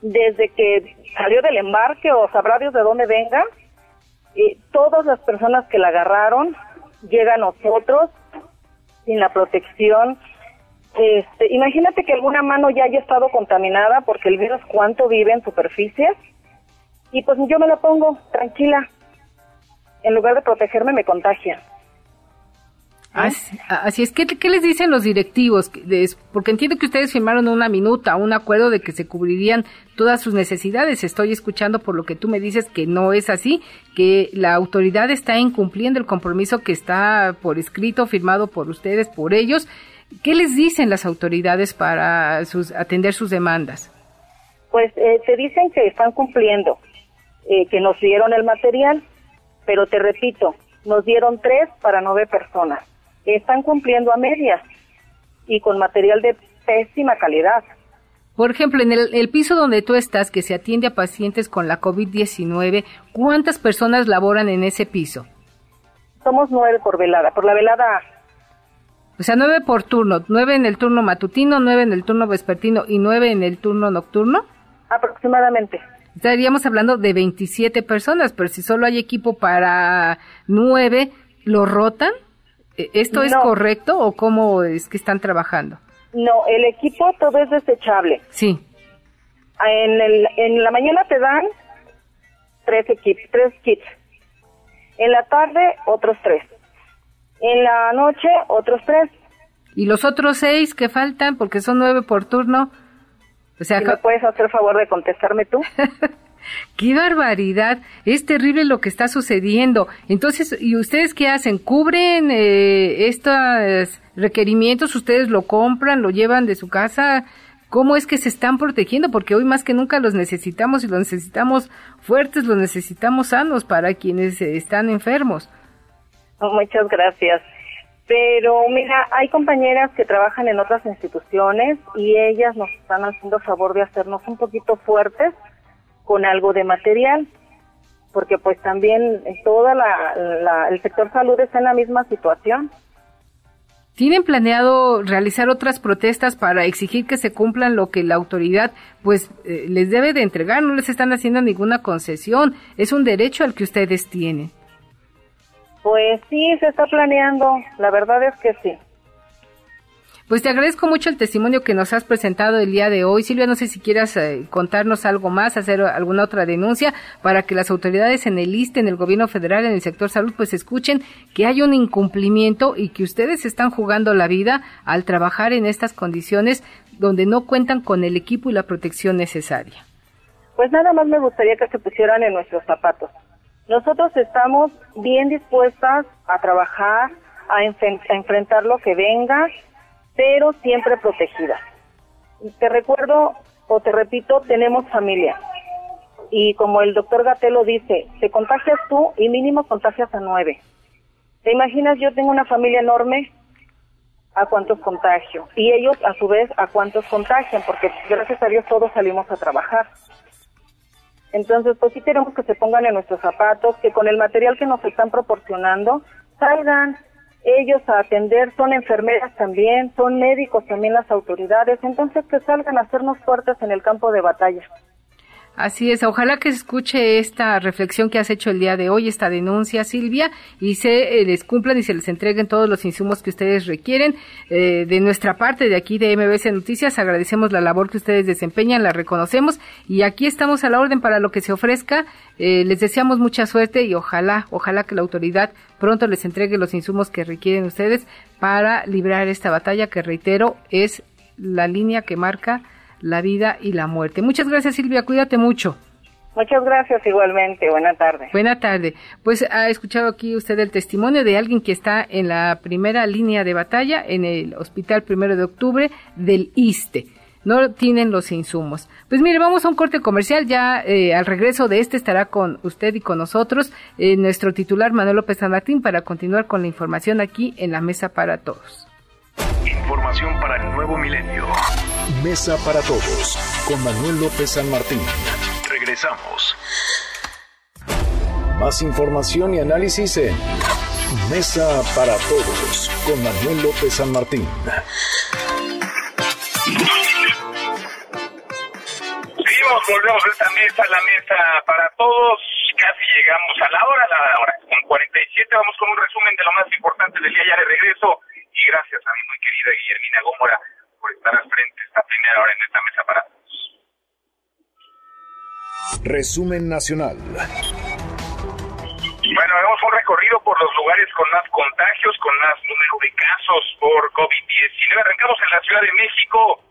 Desde que salió del embarque o sabrá Dios de dónde venga, todas las personas que la agarraron llegan a nosotros sin la protección. Este, imagínate que alguna mano ya haya estado contaminada porque el virus cuánto vive en superficies y pues yo me la pongo tranquila. En lugar de protegerme me contagia. Así, es, ¿Qué, ¿qué, les dicen los directivos? Porque entiendo que ustedes firmaron una minuta, un acuerdo de que se cubrirían todas sus necesidades. Estoy escuchando por lo que tú me dices que no es así, que la autoridad está incumpliendo el compromiso que está por escrito, firmado por ustedes, por ellos. ¿Qué les dicen las autoridades para sus, atender sus demandas? Pues eh, te dicen que están cumpliendo, eh, que nos dieron el material, pero te repito, nos dieron tres para nueve personas están cumpliendo a medias y con material de pésima calidad. Por ejemplo, en el, piso donde tú estás, que se atiende a pacientes con la COVID-19, ¿cuántas personas laboran en ese piso? Somos nueve por velada, por la velada O sea, nueve por turno, nueve en el turno matutino, nueve en el turno vespertino y nueve en el turno nocturno. Aproximadamente. Estaríamos hablando de 27 personas, pero si solo hay equipo para nueve, ¿lo rotan? ¿E-, ¿Esto es correcto o cómo es que están trabajando? No, el equipo todo es desechable. Sí. En, el, en la mañana te dan tres, equipos, tres kits. En la tarde, otros tres. En la noche, otros tres. ¿Y los otros seis que faltan? Porque son nueve por turno. O sea, ¿Me puedes hacer favor de contestarme tú? (laughs) ¡Qué barbaridad! Es terrible lo que está sucediendo. Entonces, ¿y ustedes qué hacen? ¿Cubren eh, estos requerimientos? ¿Ustedes lo compran, lo llevan de su casa? ¿Cómo es que se están protegiendo? Porque hoy más que nunca los necesitamos y los necesitamos fuertes, los necesitamos sanos para quienes están enfermos. Muchas gracias. Pero mira, hay compañeras que trabajan en otras instituciones y ellas nos están haciendo favor de hacernos un poquito fuertes con algo de material, porque pues también toda la, el sector salud está en la misma situación. ¿Tienen planeado realizar otras protestas para exigir que se cumplan lo que la autoridad pues eh, les debe de entregar? No les están haciendo ninguna concesión, es un derecho al que ustedes tienen. Pues sí, se está planeando, la verdad es que sí. Pues te agradezco mucho el testimonio que nos has presentado el día de hoy. Silvia, no sé si quieras eh, contarnos algo más, hacer alguna otra denuncia para que las autoridades en el ISTE, en el gobierno federal, en el sector salud, pues escuchen que hay un incumplimiento y que ustedes están jugando la vida al trabajar en estas condiciones donde no cuentan con el equipo y la protección necesaria. Pues nada más me gustaría que se pusieran en nuestros zapatos. Nosotros estamos bien dispuestas a trabajar, a, enfrentar lo que venga, pero siempre protegida. Te recuerdo o te repito, tenemos familia. Y como el doctor Gatelo dice, te contagias tú y mínimo contagias a nueve. ¿Te imaginas? Yo tengo una familia enorme, ¿a cuántos contagio? Y ellos, a su vez, ¿a cuántos contagian? Porque gracias a Dios todos salimos a trabajar. Entonces, pues sí queremos que se pongan en nuestros zapatos, que con el material que nos están proporcionando, salgan ellos a atender, son enfermeras también, son médicos también las autoridades, entonces que salgan a hacernos fuertes en el campo de batalla. Así es, ojalá que se escuche esta reflexión que has hecho el día de hoy, esta denuncia, Silvia, y se eh, les cumplan y se les entreguen todos los insumos que ustedes requieren. Eh, de nuestra parte, de aquí de MBS Noticias, agradecemos la labor que ustedes desempeñan, la reconocemos y aquí estamos a la orden para lo que se ofrezca. Eh, les deseamos mucha suerte y ojalá, ojalá que la autoridad pronto les entregue los insumos que requieren ustedes para librar esta batalla que, reitero, es la línea que marca la vida y la muerte. Muchas gracias Silvia, cuídate mucho. Muchas gracias igualmente. Buena tarde. Buena tarde. Pues ha escuchado aquí usted el testimonio de alguien que está en la primera línea de batalla en el Hospital Primero de Octubre del ISTE. No tienen los insumos. Pues mire, vamos a un corte comercial. Ya eh, al regreso de este estará con usted y con nosotros eh, nuestro titular Manuel López San Martín para continuar con la información aquí en la mesa para todos. Información para el nuevo milenio. Mesa para todos con Manuel López San Martín. Regresamos. Más información y análisis en Mesa para todos con Manuel López San Martín. Seguimos, volvemos a esta mesa, la mesa para todos. Casi llegamos a la hora, la hora con 47. Vamos con un resumen de lo más importante del día ya de regreso y gracias a mi muy querida Guillermina Gómora por estar al frente esta primera hora en esta mesa para todos. Resumen nacional. Bueno, hemos un recorrido por los lugares con más contagios, con más número de casos por COVID-19. Arrancamos en la Ciudad de México.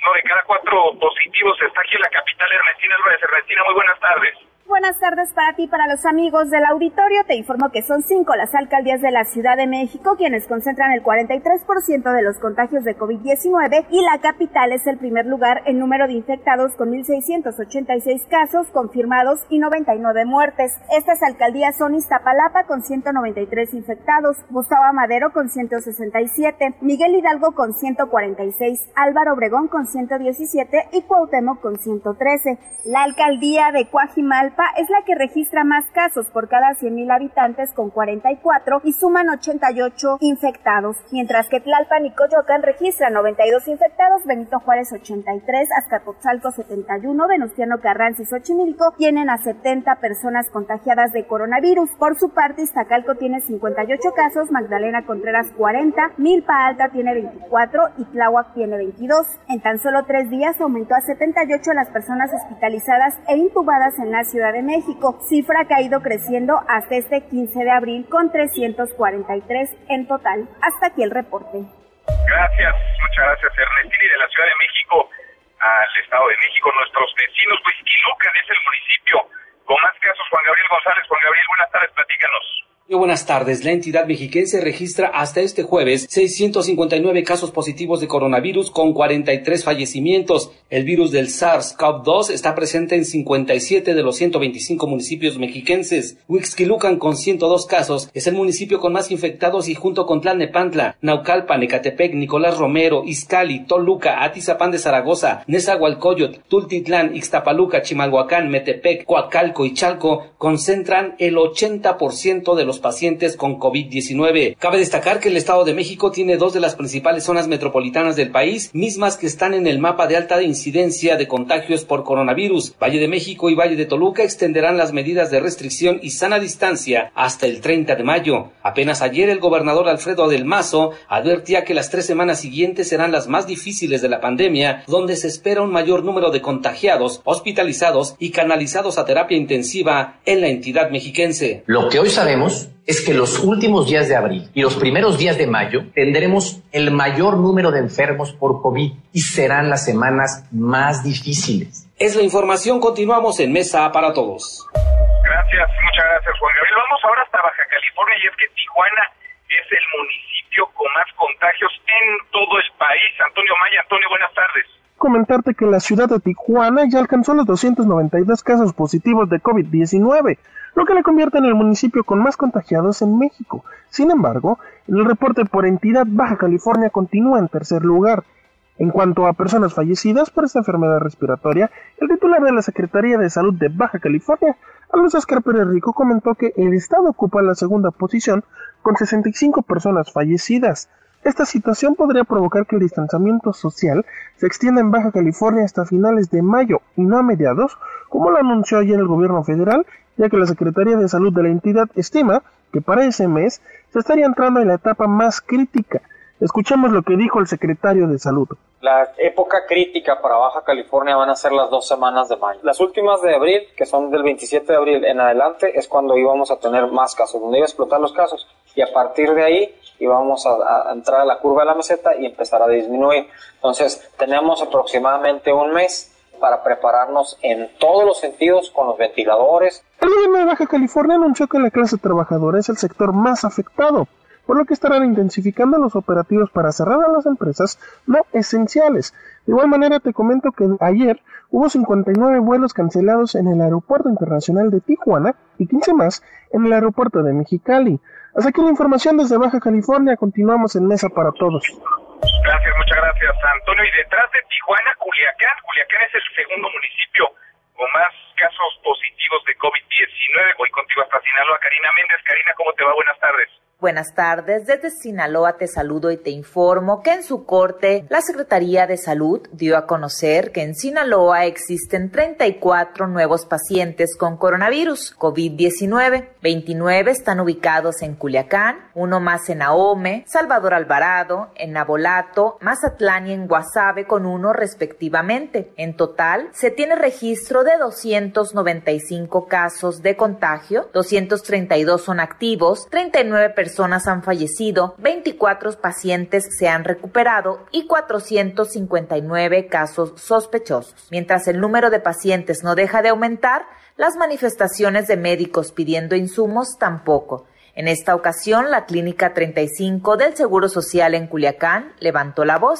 Uno de cada cuatro positivos está aquí en la capital, Ernestina Álvarez. Ernestina, muy buenas tardes. Buenas tardes para ti, para los amigos del auditorio. Te informo que son cinco las alcaldías de la Ciudad de México quienes concentran el 43% de los contagios de COVID-19 y la capital es el primer lugar en número de infectados con 1.686 casos confirmados y 99 muertes. Estas alcaldías son Iztapalapa con 193 infectados, Gustavo Madero con 167, Miguel Hidalgo con 146, Álvaro Obregón con 117 y Cuauhtémoc con 113. La alcaldía de Cuajimal es la que registra más casos por cada 100.000 habitantes con 44 y suman 88 infectados, mientras que Tlalpan y Coyoacán registran 92 infectados, Benito Juárez 83, Azcapotzalco 71, Venustiano Carranza y Xochimilco tienen a 70 personas contagiadas de coronavirus. Por su parte, Iztacalco tiene 58 casos, Magdalena Contreras 40, Milpa Alta tiene 24 y Tláhuac tiene 22. En tan solo tres días aumentó a 78 las personas hospitalizadas e intubadas en la ciudad de México, cifra que ha ido creciendo hasta este 15 de abril con 343 en total. Hasta aquí el reporte. Gracias, muchas gracias Ernestina y de la Ciudad de México al Estado de México, nuestros vecinos, pues Quilucan es el municipio con más casos. Juan Gabriel González, Juan Gabriel, buenas tardes, platícanos. Muy buenas tardes. La entidad mexiquense registra hasta este jueves 659 casos positivos de coronavirus con 43 fallecimientos. El virus del SARS-CoV-2 está presente en 57 de los 125 municipios mexiquenses. Huixquilucan con 102 casos es el municipio con más infectados y junto con Tlalnepantla, Naucalpan, Ecatepec, Nicolás Romero, Izcali, Toluca, Atizapán de Zaragoza, Nezahualcóyotl, Tultitlán, Ixtapaluca, Chimalhuacán, Metepec, Coacalco y Chalco concentran el 80% de los pacientes con COVID-19. Cabe destacar que el Estado de México tiene dos de las principales zonas metropolitanas del país, mismas que están en el mapa de alta incidencia de contagios por coronavirus. Valle de México y Valle de Toluca extenderán las medidas de restricción y sana distancia hasta el 30 de mayo. Apenas ayer el gobernador Alfredo del Mazo advertía que las tres semanas siguientes serán las más difíciles de la pandemia, donde se espera un mayor número de contagiados, hospitalizados y canalizados a terapia intensiva en la entidad mexiquense. Lo que hoy sabemos es que los últimos días de abril y los primeros días de mayo tendremos el mayor número de enfermos por COVID y serán las semanas más difíciles. Es la información, continuamos en Mesa para Todos. Gracias, muchas gracias Juan Gabriel. Vamos ahora hasta Baja California y es que Tijuana es el municipio con más contagios en todo el país. Antonio Maya, Antonio, buenas tardes. Comentarte que la ciudad de Tijuana ya alcanzó los 292 casos positivos de COVID-19, lo que le convierte en el municipio con más contagiados en México. Sin embargo, el reporte por entidad Baja California continúa en tercer lugar. En cuanto a personas fallecidas por esta enfermedad respiratoria, el titular de la Secretaría de Salud de Baja California, Alonso Pérez Rico, comentó que el estado ocupa la segunda posición con 65 personas fallecidas. Esta situación podría provocar que el distanciamiento social se extienda en Baja California hasta finales de mayo y no a mediados, como lo anunció ayer el gobierno federal, ya que la Secretaría de Salud de la entidad estima que para ese mes se estaría entrando en la etapa más crítica, Escuchemos lo que dijo el secretario de Salud. La época crítica para Baja California van a ser las dos semanas de mayo. Las últimas de abril, que son del 27 de abril en adelante, es cuando íbamos a tener más casos, donde iba a explotar los casos. Y a partir de ahí íbamos a, a entrar a la curva de la meseta y empezar a disminuir. Entonces, tenemos aproximadamente un mes para prepararnos en todos los sentidos con los ventiladores. El gobierno de Baja California anunció que la clase trabajadora es el sector más afectado por lo que estarán intensificando los operativos para cerrar a las empresas no esenciales. De igual manera te comento que ayer hubo 59 vuelos cancelados en el Aeropuerto Internacional de Tijuana y 15 más en el Aeropuerto de Mexicali. Hasta aquí la información desde Baja California. Continuamos en Mesa para Todos. Gracias, muchas gracias, Antonio. Y detrás de Tijuana, Culiacán. Culiacán es el segundo municipio con más casos positivos de COVID-19. Voy contigo hasta Sinaloa. Karina Méndez. Karina, ¿cómo te va? Buenas tardes. Buenas tardes, desde Sinaloa te saludo y te informo que en su corte la Secretaría de Salud dio a conocer que en Sinaloa existen 34 nuevos pacientes con coronavirus COVID-19. 29 están ubicados en Culiacán, uno más en Ahome, Salvador Alvarado, en Nabolato, Mazatlán y en Guasave con uno respectivamente. En total, se tiene registro de 295 casos de contagio, 232 son activos, 39 personas personas han fallecido, 24 pacientes se han recuperado y 459 casos sospechosos. Mientras el número de pacientes no deja de aumentar, las manifestaciones de médicos pidiendo insumos tampoco. En esta ocasión, la Clínica 35 del Seguro Social en Culiacán levantó la voz,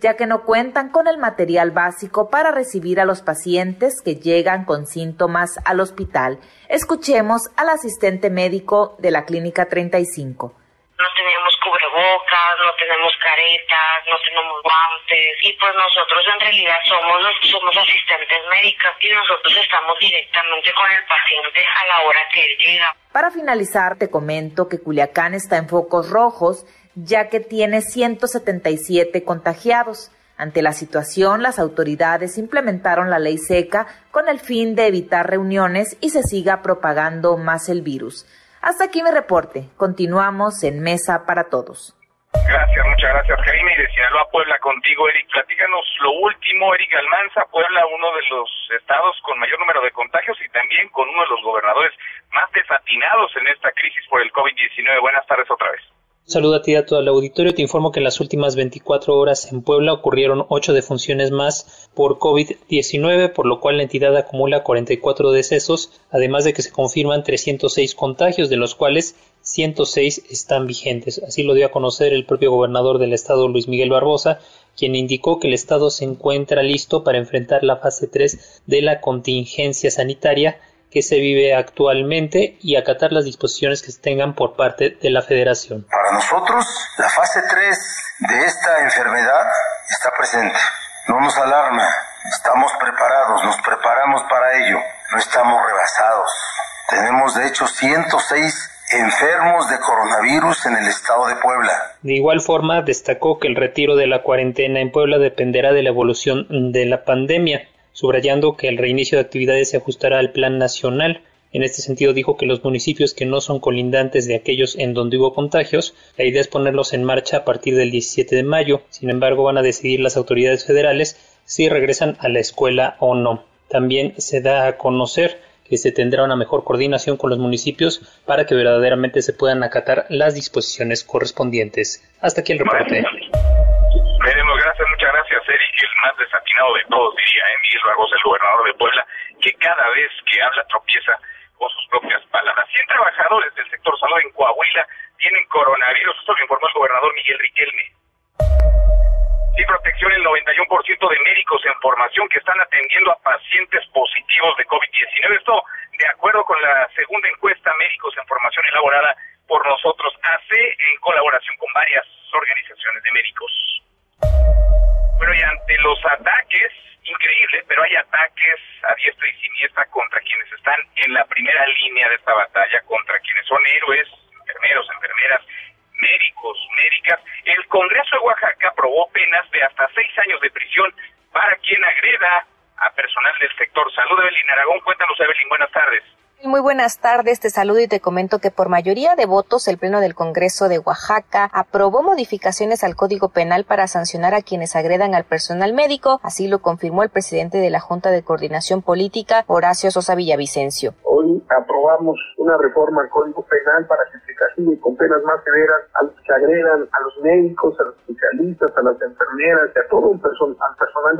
ya que no cuentan con el material básico para recibir a los pacientes que llegan con síntomas al hospital Escuchemos al asistente médico de la Clínica 35. No tenemos cubrebocas, no tenemos caretas, no tenemos guantes y pues nosotros en realidad somos somos asistentes médicos y nosotros estamos directamente con el paciente a la hora que él llega. Para finalizar te comento que Culiacán está en focos rojos ya que tiene 177 contagiados. Ante la situación, las autoridades implementaron la ley seca con el fin de evitar reuniones y se siga propagando más el virus. Hasta aquí mi reporte. Continuamos en Mesa para Todos. Gracias, muchas gracias, Karina. Y de Sinaloa, Puebla, contigo, Eric. Platícanos lo último, Eric Almanza, Puebla, uno de los estados con mayor número de contagios y también con uno de los gobernadores más desatinados en esta crisis por el COVID-19. Buenas tardes otra vez. Saluda a ti a todo el auditorio. Te informo que en las últimas 24 horas en Puebla ocurrieron 8 defunciones más por COVID-19, por lo cual la entidad acumula 44 decesos, además de que se confirman 306 contagios, de los cuales 106 están vigentes. Así lo dio a conocer el propio gobernador del estado, Luis Miguel Barbosa, quien indicó que el estado se encuentra listo para enfrentar la fase 3 de la contingencia sanitaria que se vive actualmente y acatar las disposiciones que se tengan por parte de la federación. Para nosotros, la fase 3 de esta enfermedad está presente. No nos alarma, estamos preparados, nos preparamos para ello, no estamos rebasados. Tenemos de hecho 106 enfermos de coronavirus en el estado de Puebla. De igual forma, destacó que el retiro de la cuarentena en Puebla dependerá de la evolución de la pandemia subrayando que el reinicio de actividades se ajustará al plan nacional. En este sentido dijo que los municipios que no son colindantes de aquellos en donde hubo contagios, la idea es ponerlos en marcha a partir del 17 de mayo. Sin embargo, van a decidir las autoridades federales si regresan a la escuela o no. También se da a conocer que se tendrá una mejor coordinación con los municipios para que verdaderamente se puedan acatar las disposiciones correspondientes. Hasta aquí el reporte. Más desatinado de todos, diría. Miguel Barbosa, el gobernador de Puebla, que cada vez que habla tropieza con sus propias palabras. 100 trabajadores del sector salud en Coahuila tienen coronavirus, esto lo informó el gobernador Miguel Riquelme. Sin protección, el 91% de médicos en formación que están atendiendo a pacientes positivos de COVID-19. Esto de acuerdo con la segunda encuesta Médicos en Formación elaborada por nosotros, hace en colaboración con varias organizaciones de médicos. Bueno, y ante los ataques, increíble, pero hay ataques a diestra y siniestra contra quienes están en la primera línea de esta batalla, contra quienes son héroes, enfermeros, enfermeras, médicos, médicas. El Congreso de Oaxaca aprobó penas de hasta seis años de prisión para quien agreda a personal del sector salud. Evelyn Aragón, cuéntanos, Evelyn, buenas tardes. Muy buenas tardes, te saludo y te comento que por mayoría de votos el Pleno del Congreso de Oaxaca aprobó modificaciones al Código Penal para sancionar a quienes agredan al personal médico, así lo confirmó el presidente de la Junta de Coordinación Política, Horacio Sosa Villavicencio. Hoy aprobamos una reforma al Código Penal para que se castigue con penas más severas a los que agredan a los médicos, a los especialistas, a las enfermeras, a todo el personal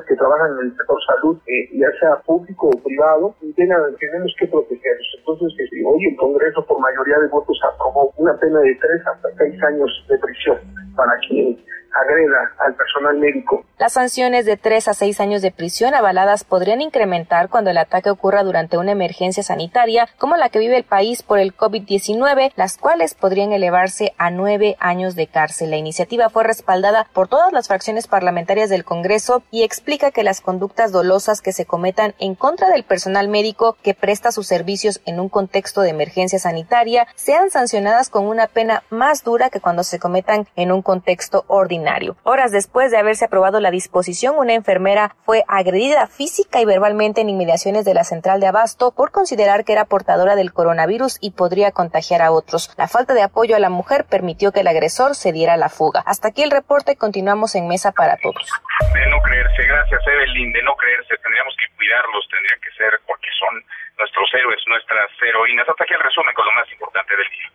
que trabajan en el sector salud, eh, ya sea público o privado, y tenemos que protegerlos entonces, hoy el Congreso por mayoría de votos aprobó una pena de tres hasta seis años de prisión para quien agreda al personal médico. Las sanciones de tres a seis años de prisión avaladas podrían incrementar cuando el ataque ocurra durante una emergencia sanitaria como la que vive el país por el COVID-19, las cuales podrían elevarse a nueve años de cárcel. La iniciativa fue respaldada por todas las fracciones parlamentarias del Congreso y explica que las conductas dolosas que se cometan en contra del personal médico que presta sus servicios en un contexto de emergencia sanitaria sean sancionadas con una pena más dura que cuando se cometan en un contexto ordinario Horas después de haberse aprobado la disposición, una enfermera fue agredida física y verbalmente en inmediaciones de la central de abasto por considerar que era portadora del coronavirus y podría contagiar a otros. La falta de apoyo a la mujer permitió que el agresor se diera la fuga. Hasta aquí el reporte, continuamos en Mesa para Todos. De no creerse, gracias Evelyn, de no creerse, tendríamos que cuidarlos, tendrían que ser porque son nuestros héroes, nuestras heroínas. Hasta aquí el resumen con lo más importante del día.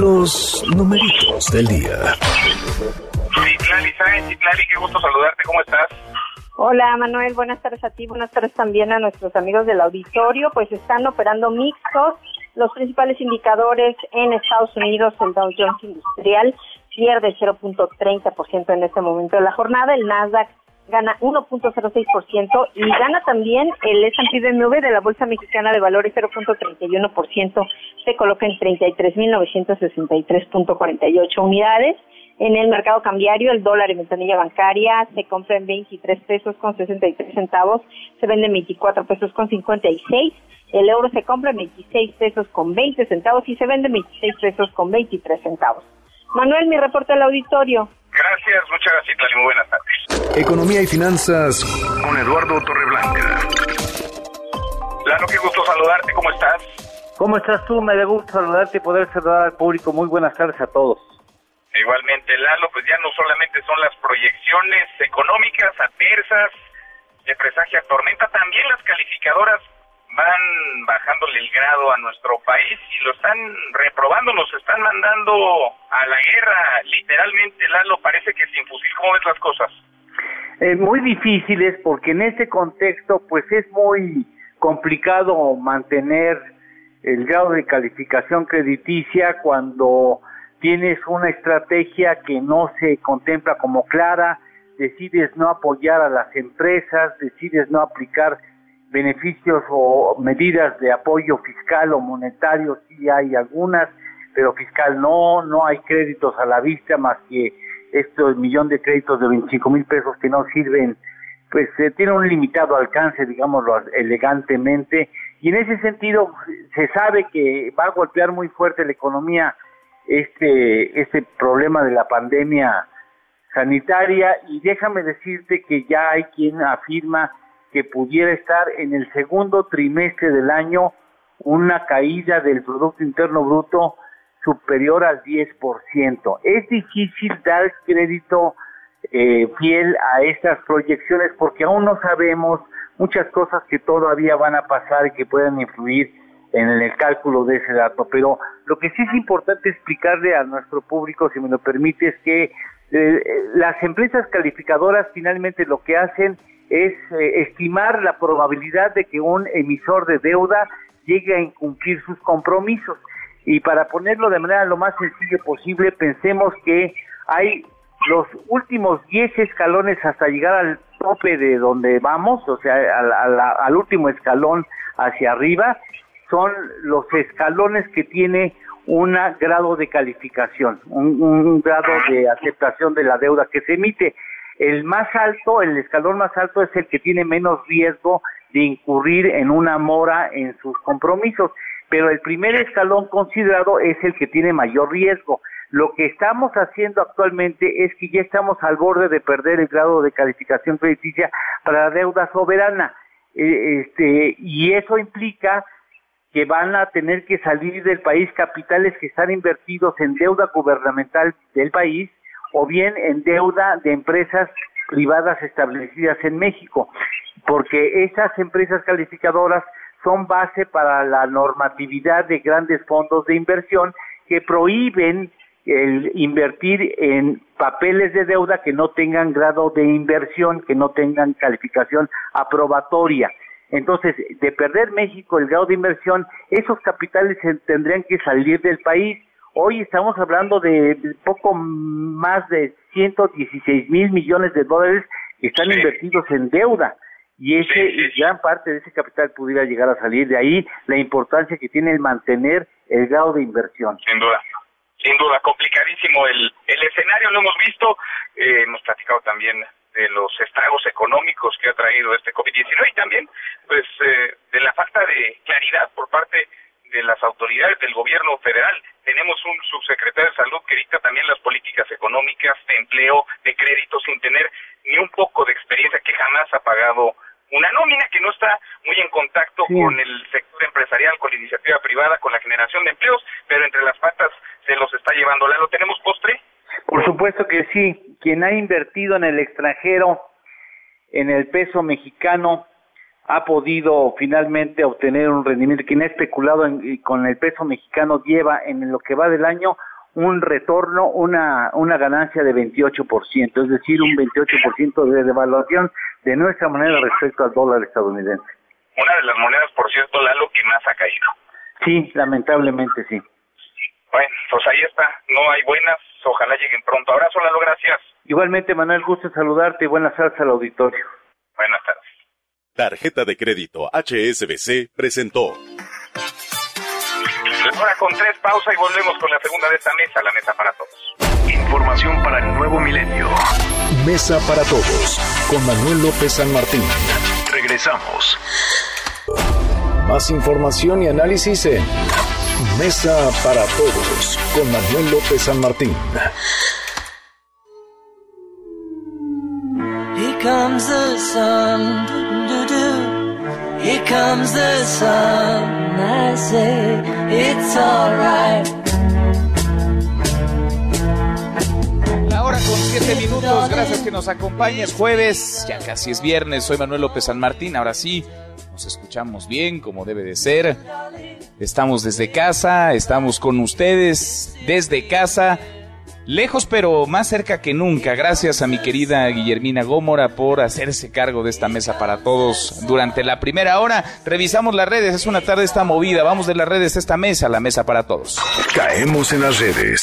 Los numeritos del día. Citlali Sáenz, Citlali, qué gusto saludarte, ¿cómo estás? Hola Manuel, buenas tardes a ti, buenas tardes también a nuestros amigos del auditorio, pues están operando mixtos los principales indicadores en Estados Unidos, el Dow Jones Industrial pierde 0.30% en este momento de la jornada, el Nasdaq gana 1.06% y gana también el S&P BMW de la Bolsa Mexicana de Valores 0.31%, se coloca en 33.963.48 unidades. En el mercado cambiario, el dólar en ventanilla bancaria se compra en 23 pesos con 63 centavos, se vende en 24 pesos con 56, el euro se compra en 26 pesos con 20 centavos y se vende en 26 pesos con 23 centavos. Manuel, mi reporte al auditorio. Gracias, muchas gracias, Muy buenas tardes. Economía y finanzas con Eduardo Torreblanca. Lalo, qué gusto saludarte, ¿cómo estás? ¿Cómo estás tú? Me da gusto saludarte y poder saludar al público. Muy buenas tardes a todos. Igualmente, Lalo, pues ya no solamente son las proyecciones económicas adversas de presagia tormenta, también las calificadoras van bajándole el grado a nuestro país y lo están reprobando, nos están mandando a la guerra, literalmente, Lalo, parece que sin fusil, ¿cómo ves las cosas? Eh, muy difíciles porque en este contexto pues es muy complicado mantener el grado de calificación crediticia cuando tienes una estrategia que no se contempla como clara, decides no apoyar a las empresas, decides no aplicar beneficios o medidas de apoyo fiscal o monetario, sí hay algunas, pero fiscal no, no hay créditos a la vista más que estos millón de créditos de 25 mil pesos que no sirven, pues eh, tiene un limitado alcance, digámoslo elegantemente, y en ese sentido se sabe que va a golpear muy fuerte la economía este, este problema de la pandemia sanitaria, y déjame decirte que ya hay quien afirma que pudiera estar en el segundo trimestre del año una caída del Producto Interno Bruto superior al 10%. Es difícil dar crédito eh, fiel a estas proyecciones porque aún no sabemos muchas cosas que todavía van a pasar y que pueden influir en el cálculo de ese dato. Pero lo que sí es importante explicarle a nuestro público, si me lo permite, es que eh, las empresas calificadoras finalmente lo que hacen es eh, estimar la probabilidad de que un emisor de deuda llegue a incumplir sus compromisos. Y para ponerlo de manera lo más sencilla posible, pensemos que hay los últimos 10 escalones hasta llegar al tope de donde vamos, o sea, al, último escalón hacia arriba, son los escalones que tiene un grado de calificación, un, grado de aceptación de la deuda que se emite. El más alto, el escalón más alto es el que tiene menos riesgo de incurrir en una mora en sus compromisos, pero el primer escalón considerado es el que tiene mayor riesgo. Lo que estamos haciendo actualmente es que ya estamos al borde de perder el grado de calificación crediticia para la deuda soberana. Eh, este, y eso implica que van a tener que salir del país capitales que están invertidos en deuda gubernamental del país o bien en deuda de empresas privadas establecidas en México, porque esas empresas calificadoras son base para la normatividad de grandes fondos de inversión que prohíben el invertir en papeles de deuda que no tengan grado de inversión, que no tengan calificación aprobatoria. Entonces, de perder México el grado de inversión, esos capitales tendrían que salir del país. Hoy estamos hablando de poco más de 116 mil millones de dólares que están invertidos en deuda y ese gran parte de ese capital pudiera llegar a salir de ahí la importancia que tiene el mantener el grado de inversión. Sin duda sin duda complicadísimo el, el escenario, lo hemos visto, eh, hemos platicado también de los estragos económicos que ha traído este COVID-19 y también pues eh, de la falta de claridad por parte de las autoridades del gobierno federal. Tenemos un subsecretario de salud que dicta también las políticas económicas, de empleo, de crédito, sin tener ni un poco de experiencia, que jamás ha pagado una nómina que no está muy en contacto con el sector empresarial, con la iniciativa privada, con la generación de empleos, pero entre las patas se los está llevando. ¿Lo tenemos postre? Por supuesto que sí. Quien ha invertido en el extranjero, en el peso mexicano, ha podido finalmente obtener un rendimiento. Quien ha especulado con el peso mexicano lleva en lo que va del año un retorno, una, una ganancia de 28%, es decir, un 28% de devaluación de nuestra moneda respecto al dólar estadounidense. Una de las monedas, por cierto, Lalo, que más ha caído. Sí, lamentablemente sí. Bueno, pues ahí está, no hay buenas, ojalá lleguen pronto. Abrazo, Lalo, gracias. Igualmente, Manuel, gusto saludarte y buenas tardes al auditorio. Buenas tardes. Tarjeta de crédito HSBC presentó. Ahora con tres pausa y volvemos con la segunda de esta mesa, la mesa para todos. Información para el nuevo milenio. Mesa para todos con Manuel López San Martín. Regresamos. Más información y análisis en Mesa para Todos con Manuel López San Martín. Here comes the sun, Here comes the sun. I say it's alright. La hora con siete minutos. Gracias que nos acompañes. Jueves, ya casi es viernes. Soy Manuel López San Martín. Ahora sí, nos escuchamos bien, como debe de ser. Estamos desde casa, estamos con ustedes desde casa, lejos pero más cerca que nunca. Gracias a mi querida Guillermina Gómora por hacerse cargo de esta mesa para todos durante la primera hora. Revisamos las redes, es una tarde esta movida. Vamos de las redes a esta mesa, la mesa para todos. Caemos en las redes.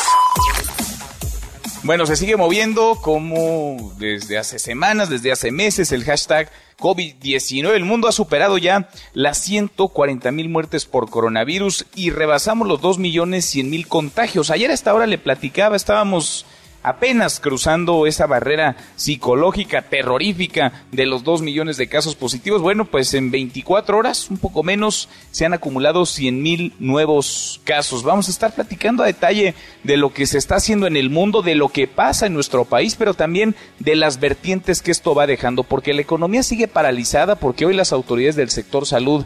Bueno, se sigue moviendo como desde hace semanas, desde hace meses, el hashtag COVID-19. El mundo ha superado ya las 140 mil muertes por coronavirus y rebasamos los 2 millones 100 mil contagios. Ayer a esta hora le platicaba, estábamos apenas cruzando esa barrera psicológica terrorífica de los 2 millones de casos positivos. Bueno, pues en 24 horas, un poco menos, se han acumulado 100 mil nuevos casos. Vamos a estar platicando a detalle de lo que se está haciendo en el mundo, de lo que pasa en nuestro país, pero también de las vertientes que esto va dejando, porque la economía sigue paralizada, porque hoy las autoridades del sector salud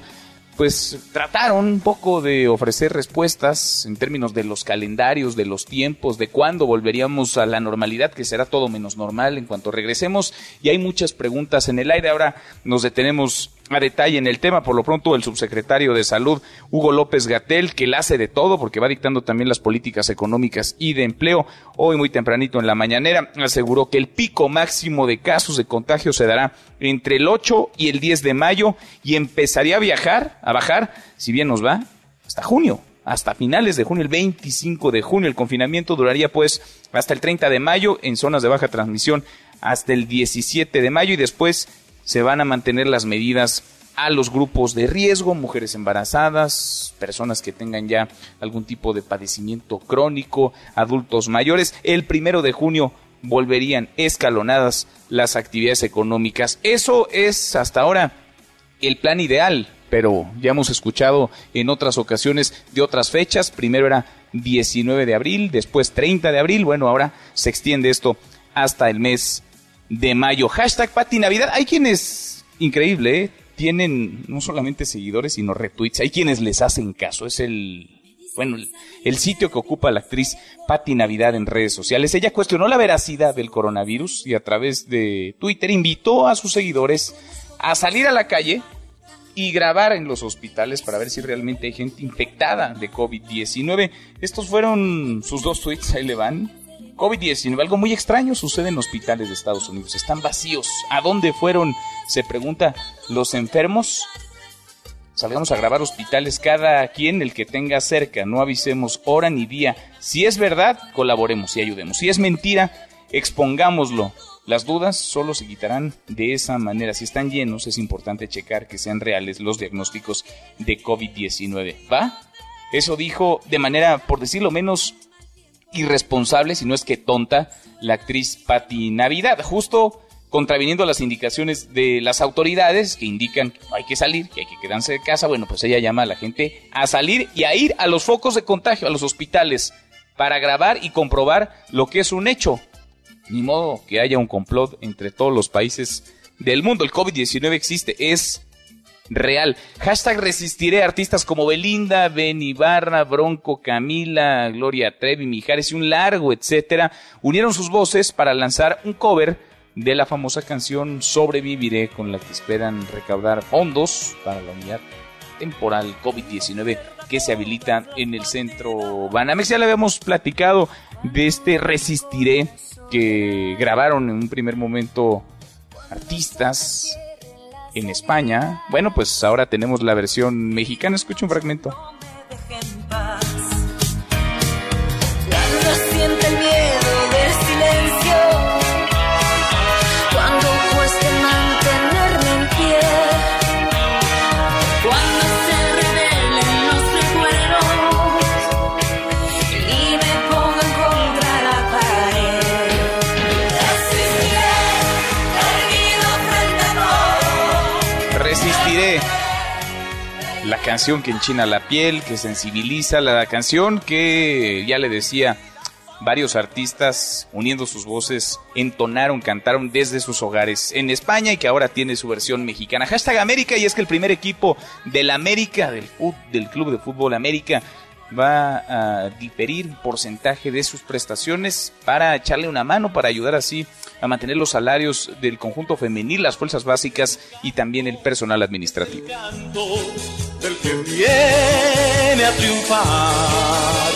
pues trataron un poco de ofrecer respuestas en términos de los calendarios, de los tiempos, de cuándo volveríamos a la normalidad, que será todo menos normal en cuanto regresemos. Y hay muchas preguntas en el aire. Ahora nos detenemos a detalle en el tema. Por lo pronto, el subsecretario de Salud, Hugo López Gatel, que la hace de todo porque va dictando también las políticas económicas y de empleo, hoy muy tempranito en la mañanera, aseguró que el pico máximo de casos de contagio se dará entre el 8 y el 10 de mayo y empezaría a viajar, a bajar, si bien nos va, hasta junio hasta finales de junio, el 25 de junio. El confinamiento duraría pues hasta el 30 de mayo en zonas de baja transmisión hasta el 17 de mayo y después se van a mantener las medidas a los grupos de riesgo, mujeres embarazadas, personas que tengan ya algún tipo de padecimiento crónico, adultos mayores. El primero de junio volverían escalonadas las actividades económicas. Eso es hasta ahora el plan ideal, pero ya hemos escuchado en otras ocasiones de otras fechas. Primero era 19 de abril, después 30 de abril. Bueno, ahora se extiende esto hasta el mes de mayo. Hashtag Pati Navidad. Hay quienes, increíble, ¿eh? tienen no solamente seguidores, sino retweets. Hay quienes les hacen caso. Es el, bueno, el, sitio que ocupa la actriz Pati Navidad en redes sociales. Ella cuestionó la veracidad del coronavirus y a través de Twitter invitó a sus seguidores a salir a la calle y grabar en los hospitales para ver si realmente hay gente infectada de COVID-19. Estos fueron sus dos tweets, ahí le van. COVID-19, algo muy extraño sucede en hospitales de Estados Unidos. Están vacíos. ¿A dónde fueron? Se pregunta los enfermos. Salgamos a grabar hospitales cada quien, el que tenga cerca. No avisemos hora ni día. Si es verdad, colaboremos y ayudemos. Si es mentira, expongámoslo. Las dudas solo se quitarán de esa manera. Si están llenos, es importante checar que sean reales los diagnósticos de COVID-19. ¿Va? Eso dijo de manera, por decirlo menos, irresponsable, si no es que tonta, la actriz Patti Navidad, justo contraviniendo las indicaciones de las autoridades que indican que hay que salir, que hay que quedarse de casa. Bueno, pues ella llama a la gente a salir y a ir a los focos de contagio, a los hospitales, para grabar y comprobar lo que es un hecho. Ni modo que haya un complot entre todos los países del mundo. El COVID-19 existe, es real. Hashtag resistiré artistas como Belinda, Ben Ibarra, Bronco, Camila, Gloria Trevi, Mijares y un largo, etcétera, unieron sus voces para lanzar un cover de la famosa canción Sobreviviré, con la que esperan recaudar fondos para la unidad temporal COVID-19 que se habilita en el centro Banamex. Ya le habíamos platicado de este Resistiré que grabaron en un primer momento artistas en España. Bueno, pues ahora tenemos la versión mexicana. Escucha un fragmento. Canción que enchina la piel, que sensibiliza, la canción que ya le decía, varios artistas uniendo sus voces entonaron, cantaron desde sus hogares en España y que ahora tiene su versión mexicana. Hashtag América y es que el primer equipo del América, del, del Club de Fútbol América, va a diferir porcentaje de sus prestaciones para echarle una mano, para ayudar así a mantener los salarios del conjunto femenil, las fuerzas básicas y también el personal administrativo del que viene a triunfar.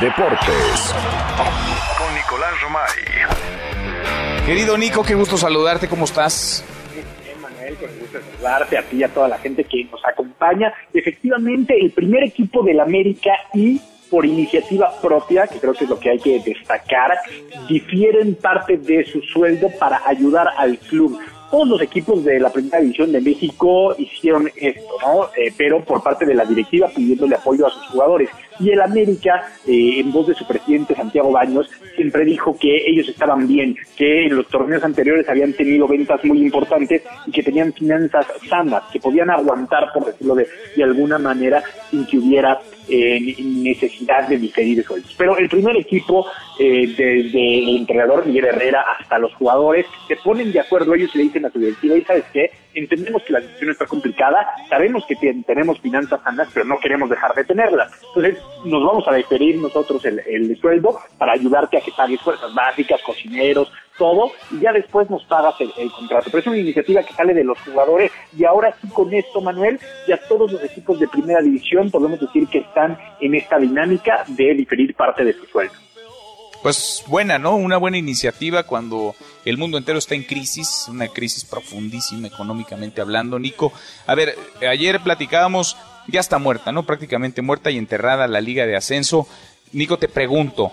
Deportes con Nicolás Romay. Querido Nico, qué gusto saludarte, ¿cómo estás? Con gusto saludarte a ti y a toda la gente que nos acompaña. Efectivamente, el primer equipo del América y por iniciativa propia, que creo que es lo que hay que destacar, difieren parte de su sueldo para ayudar al club todos los equipos de la primera división de México hicieron esto, ¿no? Eh, pero por parte de la directiva pidiéndole apoyo a sus jugadores. Y el América, eh, en voz de su presidente Santiago Baños, siempre dijo que ellos estaban bien, que en los torneos anteriores habían tenido ventas muy importantes y que tenían finanzas sanas, que podían aguantar, por decirlo de, de alguna manera, sin que hubiera eh, necesidad de diferir sueldos. Pero el primer equipo, eh, desde el entrenador Miguel Herrera hasta los jugadores, se ponen de acuerdo ellos y le dicen a su directiva, y sabes qué, entendemos que la situación está complicada, sabemos que tenemos finanzas sanas, pero no queremos dejar de tenerlas. Entonces, nos vamos a diferir nosotros el, el sueldo para ayudarte a que pagues fuerzas básicas, cocineros, todo y ya después nos pagas el, contrato. Pero es una iniciativa que sale de los jugadores y ahora sí con esto, Manuel, ya todos los equipos de primera división podemos decir que están en esta dinámica de diferir parte de su sueldo. Pues buena, ¿no? Una buena iniciativa cuando el mundo entero está en crisis, una crisis profundísima económicamente hablando. Nico, a ver, ayer platicábamos, ya está muerta, ¿no? Prácticamente muerta y enterrada la Liga de Ascenso. Nico, te pregunto,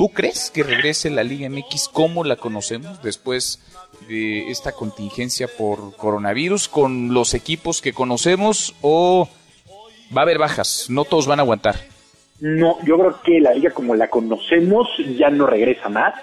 ¿Tú crees que regrese la Liga MX como la conocemos después de esta contingencia por coronavirus con los equipos que conocemos o va a haber bajas? No todos van a aguantar. No, yo creo que la liga como la conocemos ya no regresa más.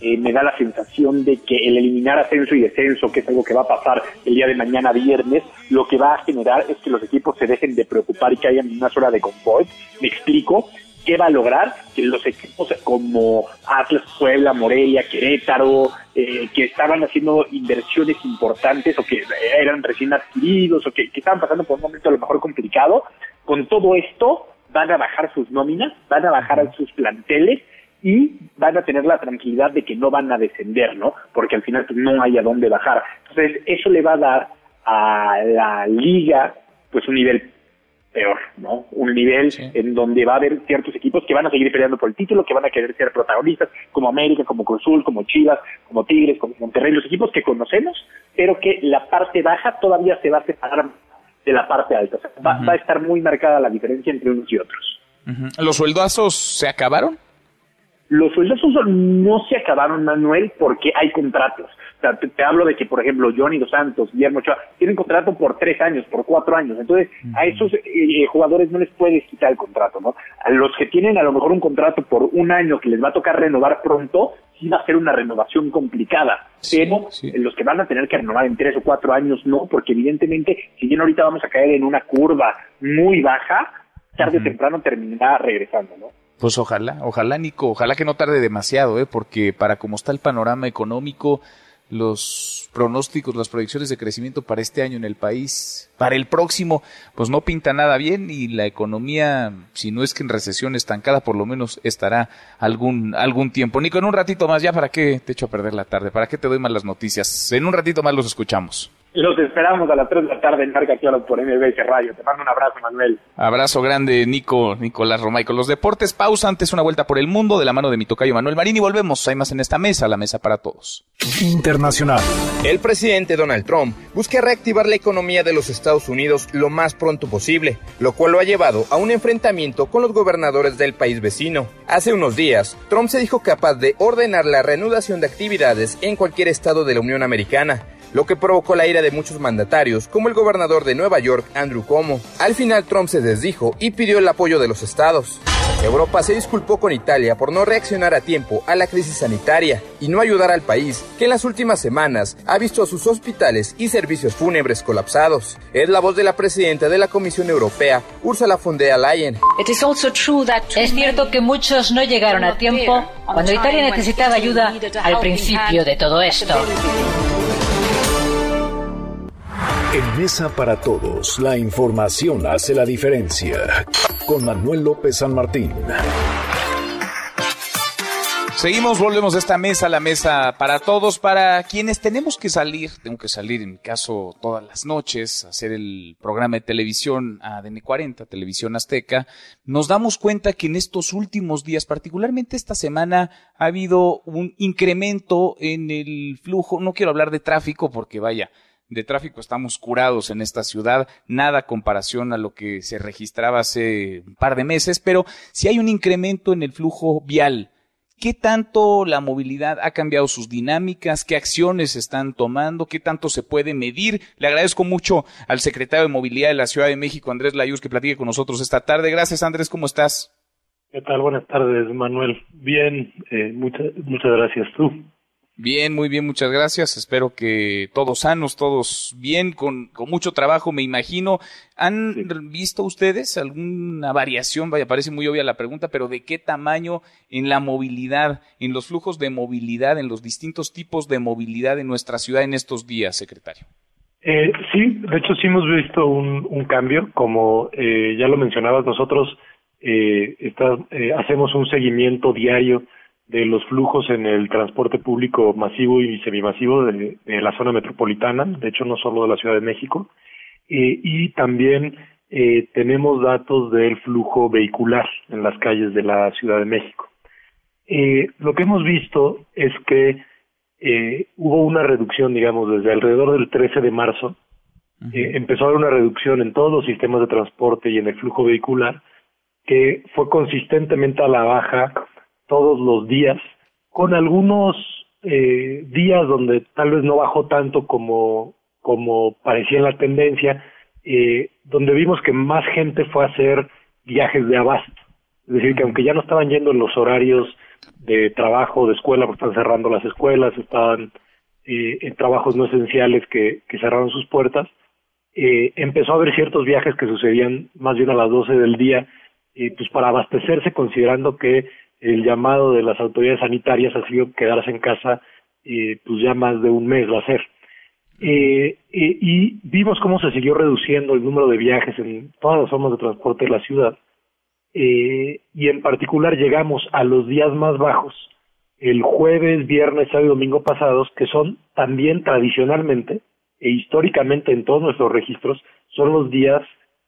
Eh, me da la sensación de que el eliminar ascenso y descenso, que es algo que va a pasar el día de mañana viernes, lo que va a generar es que los equipos se dejen de preocupar y que haya una sola de confort. Me explico. ¿Qué va a lograr? Que los equipos como Atlas, Puebla, Morelia, Querétaro, eh, que estaban haciendo inversiones importantes o que eran recién adquiridos o que, estaban pasando por un momento a lo mejor complicado, con todo esto van a bajar sus nóminas, van a bajar sus planteles y van a tener la tranquilidad de que no van a descender, ¿no? Porque al final pues, no hay a dónde bajar. Entonces, eso le va a dar a la liga pues un nivel peor, ¿no? Un nivel en donde va a haber ciertos equipos que van a seguir peleando por el título, que van a querer ser protagonistas, como América, como Cruzul, como Chivas, como Tigres, como Monterrey, los equipos que conocemos, pero que la parte baja todavía se va a separar de la parte alta. va, a estar muy marcada la diferencia entre unos y otros. ¿Los sueldazos se acabaron? Los sueldazos no se acabaron, Manuel, porque hay contratos te, hablo de que, por ejemplo, Johnny Dos Santos, Guillermo Ochoa, tienen contrato por tres años, por cuatro años. Entonces, a esos eh, jugadores no les puedes quitar el contrato, ¿no? A los que tienen a lo mejor un contrato por un año que les va a tocar renovar pronto, sí va a ser una renovación complicada. pero los que van a tener que renovar en tres o cuatro años, no, porque evidentemente, si bien ahorita vamos a caer en una curva muy baja, tarde o temprano terminará regresando, ¿no? Pues ojalá, ojalá Nico, ojalá que no tarde demasiado, ¿eh? porque para cómo está el panorama económico, los pronósticos, las proyecciones de crecimiento para este año en el país, para el próximo, pues no pinta nada bien y la economía, si no es que en recesión estancada, por lo menos estará algún, algún tiempo. Nico, en un ratito más, ya para qué te echo a perder la tarde, para qué te doy más las noticias. En un ratito más los escuchamos. Los esperamos a las 3 de la tarde en Marca Claro por MBS Radio. Te mando un abrazo, Manuel. Abrazo grande, Nico, Nicolás Romay. Con los deportes, pausa antes una vuelta por el mundo de la mano de mi tocayo Manuel Marín y volvemos. Hay más en esta mesa, la mesa para todos. Internacional. El presidente Donald Trump busca reactivar la economía de los Estados Unidos lo más pronto posible, lo cual lo ha llevado a un enfrentamiento con los gobernadores del país vecino. Hace unos días, Trump se dijo capaz de ordenar la reanudación de actividades en cualquier estado de la Unión Americana lo que provocó la ira de muchos mandatarios, como el gobernador de Nueva York, Andrew Cuomo. Al final Trump se desdijo y pidió el apoyo de los estados. Europa se disculpó con Italia por no reaccionar a tiempo a la crisis sanitaria y no ayudar al país, que en las últimas semanas ha visto a sus hospitales y servicios fúnebres colapsados. Es la voz de la presidenta de la Comisión Europea, Ursula von der Leyen. Es cierto que muchos no llegaron a tiempo cuando Italia necesitaba ayuda al principio de todo esto. En Mesa para Todos, la información hace la diferencia. Con Manuel López San Martín. Seguimos, volvemos a esta mesa, la mesa para todos, para quienes tenemos que salir, tengo que salir en mi caso todas las noches, hacer el programa de televisión ADN 40, Televisión Azteca, nos damos cuenta que en estos últimos días, particularmente esta semana, ha habido un incremento en el flujo, no quiero hablar de tráfico porque vaya, de tráfico estamos curados en esta ciudad, nada comparación a lo que se registraba hace un par de meses, pero si hay un incremento en el flujo vial. ¿Qué tanto la movilidad ha cambiado sus dinámicas? ¿Qué acciones están tomando? ¿Qué tanto se puede medir? Le agradezco mucho al secretario de Movilidad de la Ciudad de México, Andrés Layuz, que platique con nosotros esta tarde. Gracias, Andrés, ¿cómo estás? ¿Qué tal? Buenas tardes, Manuel. Bien, eh, muchas, muchas gracias. ¿Tú? Bien, muy bien, muchas gracias. Espero que todos sanos, todos bien, con, con mucho trabajo, me imagino. ¿Han visto ustedes alguna variación? Vaya, parece muy obvia la pregunta, pero ¿de qué tamaño en la movilidad, en los flujos de movilidad, en los distintos tipos de movilidad en nuestra ciudad en estos días, secretario? Eh, sí, de hecho sí hemos visto un, un cambio, como eh, ya lo mencionabas nosotros, eh, está, eh, hacemos un seguimiento diario de los flujos en el transporte público masivo y semimasivo de, de la zona metropolitana, de hecho no solo de la Ciudad de México, eh, y también eh, tenemos datos del flujo vehicular en las calles de la Ciudad de México. Eh, lo que hemos visto es que hubo una reducción, digamos, desde alrededor del 13 de marzo, empezó a haber una reducción en todos los sistemas de transporte y en el flujo vehicular, que fue consistentemente a la baja todos los días, con algunos eh, días donde tal vez no bajó tanto como, como parecía en la tendencia, eh, donde vimos que más gente fue a hacer viajes de abasto. Es decir, que aunque ya no estaban yendo en los horarios de trabajo, de escuela, porque están cerrando las escuelas, estaban eh, en trabajos no esenciales que, que cerraron sus puertas, eh, empezó a haber ciertos viajes que sucedían más bien a las 12 del día, eh, pues para abastecerse, considerando que el llamado de las autoridades sanitarias ha sido quedarse en casa eh, pues ya más de un mes va a ser. Eh, eh, y vimos cómo se siguió reduciendo el número de viajes en todas las formas de transporte de la ciudad eh, y en particular llegamos a los días más bajos el jueves, viernes, sábado y domingo pasados, que son también tradicionalmente e históricamente en todos nuestros registros, son los días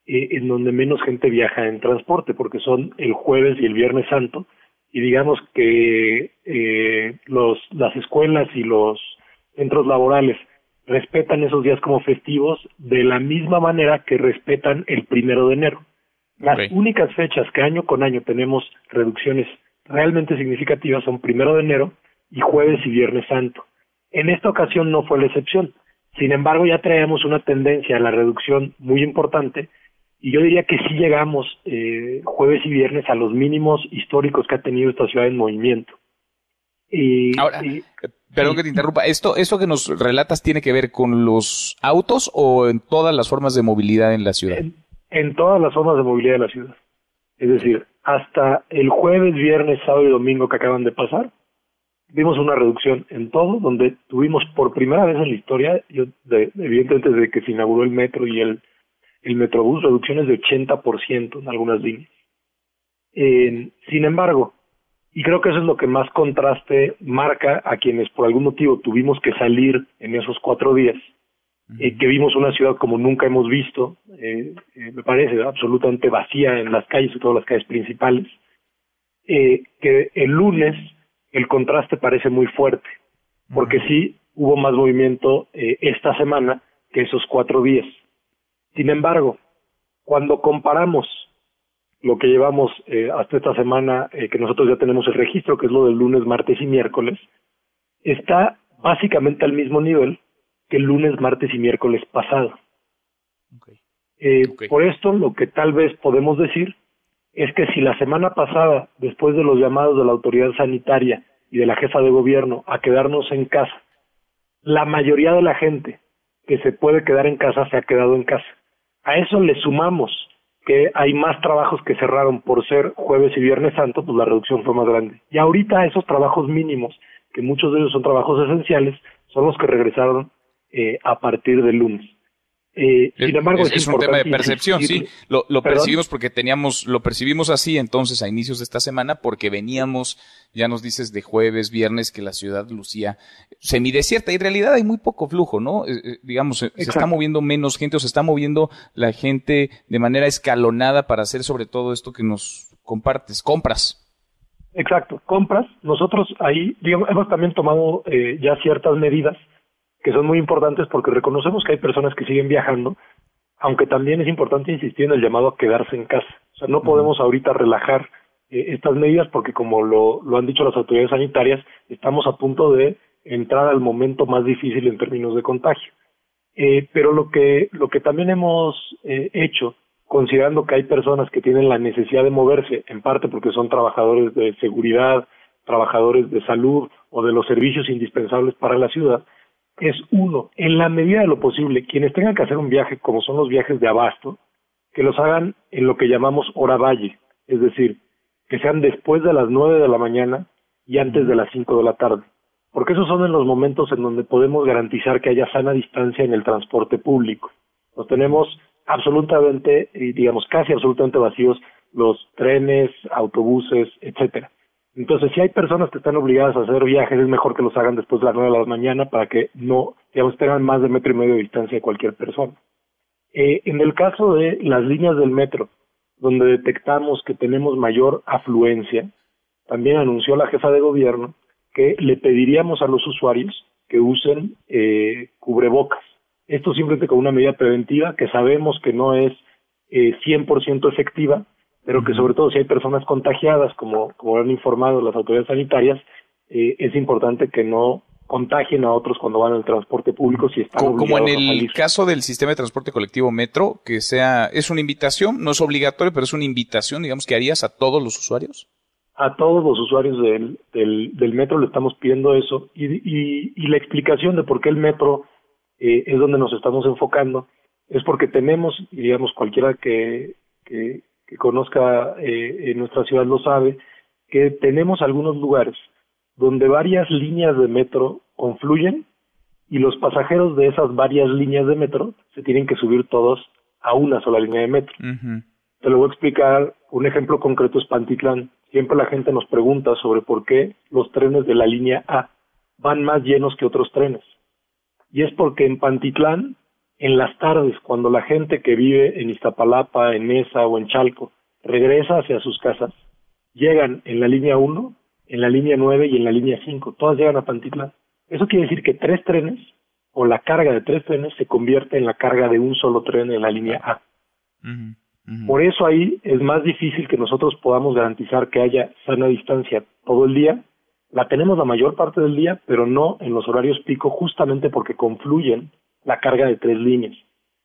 en donde menos gente viaja en transporte, porque son el jueves y el viernes santo, y digamos que eh, los, las escuelas y los centros laborales respetan esos días como festivos de la misma manera que respetan el primero de enero. Las únicas fechas que año con año tenemos reducciones realmente significativas son primero de enero y jueves y viernes santo. En esta ocasión no fue la excepción. Sin embargo, ya traemos una tendencia a la reducción muy importante y yo diría que sí llegamos eh, jueves y viernes a los mínimos históricos que ha tenido esta ciudad en movimiento. Y, Ahora, y- perdón que te interrumpa, ¿esto, ¿esto que nos relatas tiene que ver con los autos o en todas las formas de movilidad en la ciudad? en todas las formas de movilidad de la ciudad. Es decir, hasta el jueves, viernes, sábado y domingo que acaban de pasar, vimos una reducción en todo, donde tuvimos por primera vez en la historia, yo, de- evidentemente desde que se inauguró el metro y el, el metrobús, reducciones de 80% en algunas líneas. Eh, sin embargo, y creo que eso es lo que más contraste marca a quienes por algún motivo tuvimos que salir en esos cuatro días, eh, que vimos una ciudad como nunca hemos visto, eh, eh, me parece absolutamente vacía en las calles, sobre todo las calles principales, eh, que el lunes el contraste parece muy fuerte, porque sí hubo más movimiento esta semana que esos cuatro días. Sin embargo, cuando comparamos lo que llevamos eh, hasta esta semana, eh, que nosotros ya tenemos el registro, que es lo del lunes, martes y miércoles, está básicamente al mismo nivel que el lunes, martes y miércoles pasado. Eh, Por esto, lo que tal vez podemos decir es que si la semana pasada, después de los llamados de la autoridad sanitaria y de la jefa de gobierno a quedarnos en casa, la mayoría de la gente que se puede quedar en casa se ha quedado en casa. A eso le sumamos que hay más trabajos que cerraron por ser jueves y viernes santo, pues la reducción fue más grande. Y ahorita esos trabajos mínimos, que muchos de ellos son trabajos esenciales, son los que regresaron eh, a partir del lunes. Eh, sin embargo, es, es, es un tema de percepción, sí. Lo, lo percibimos porque teníamos, lo percibimos así entonces a inicios de esta semana porque veníamos, ya nos dices, de jueves, viernes, que la ciudad lucía semidesierta y en realidad hay muy poco flujo, ¿no? Eh, eh, digamos, se, se está moviendo menos gente o se está moviendo la gente de manera escalonada para hacer sobre todo esto que nos compartes, compras. Exacto, compras. Nosotros ahí, digamos, hemos también tomado eh, ya ciertas medidas que son muy importantes porque reconocemos que hay personas que siguen viajando, aunque también es importante insistir en el llamado a quedarse en casa. O sea, no podemos ahorita relajar eh, estas medidas porque, como lo, lo han dicho las autoridades sanitarias, estamos a punto de entrar al momento más difícil en términos de contagio. Eh, pero lo que, lo que también hemos eh, hecho, considerando que hay personas que tienen la necesidad de moverse, en parte porque son trabajadores de seguridad, trabajadores de salud o de los servicios indispensables para la ciudad, es uno, en la medida de lo posible, quienes tengan que hacer un viaje, como son los viajes de abasto, que los hagan en lo que llamamos hora valle, es decir, que sean después de las nueve de la mañana y antes de las cinco de la tarde, porque esos son en los momentos en donde podemos garantizar que haya sana distancia en el transporte público. Los tenemos absolutamente, y digamos casi absolutamente vacíos los trenes, autobuses, etcétera. Entonces, si hay personas que están obligadas a hacer viajes, es mejor que los hagan después de las nueve de la mañana para que no, digamos, tengan más de metro y medio de distancia de cualquier persona. Eh, en el caso de las líneas del metro, donde detectamos que tenemos mayor afluencia, también anunció la jefa de gobierno que le pediríamos a los usuarios que usen eh, cubrebocas. Esto simplemente con una medida preventiva que sabemos que no es eh, 100% efectiva, pero que sobre todo si hay personas contagiadas, como, como han informado las autoridades sanitarias, eh, es importante que no contagien a otros cuando van al transporte público si están como, como en el caso del sistema de transporte colectivo metro que sea es una invitación no es obligatorio pero es una invitación digamos que harías a todos los usuarios. A todos los usuarios del, del, metro le estamos pidiendo eso y, y, y, la explicación de por qué el metro eh, es donde nos estamos enfocando es porque tenemos digamos cualquiera que, que, que conozca eh, en nuestra ciudad lo sabe, que tenemos algunos lugares donde varias líneas de metro confluyen y los pasajeros de esas varias líneas de metro se tienen que subir todos a una sola línea de metro. Te lo voy a explicar, un ejemplo concreto es Pantitlán. Siempre la gente nos pregunta sobre por qué los trenes de la línea A van más llenos que otros trenes. Y es porque en Pantitlán en las tardes, cuando la gente que vive en Iztapalapa, en Mesa o en Chalco regresa hacia sus casas, llegan en la línea 1, en la línea 9 y en la línea 5. Todas llegan a Pantitlán. Eso quiere decir que tres trenes o la carga de tres trenes se convierte en la carga de un solo tren en la línea A. Por eso ahí es más difícil que nosotros podamos garantizar que haya sana distancia todo el día. La tenemos la mayor parte del día, pero no en los horarios pico, justamente porque confluyen la carga de tres líneas.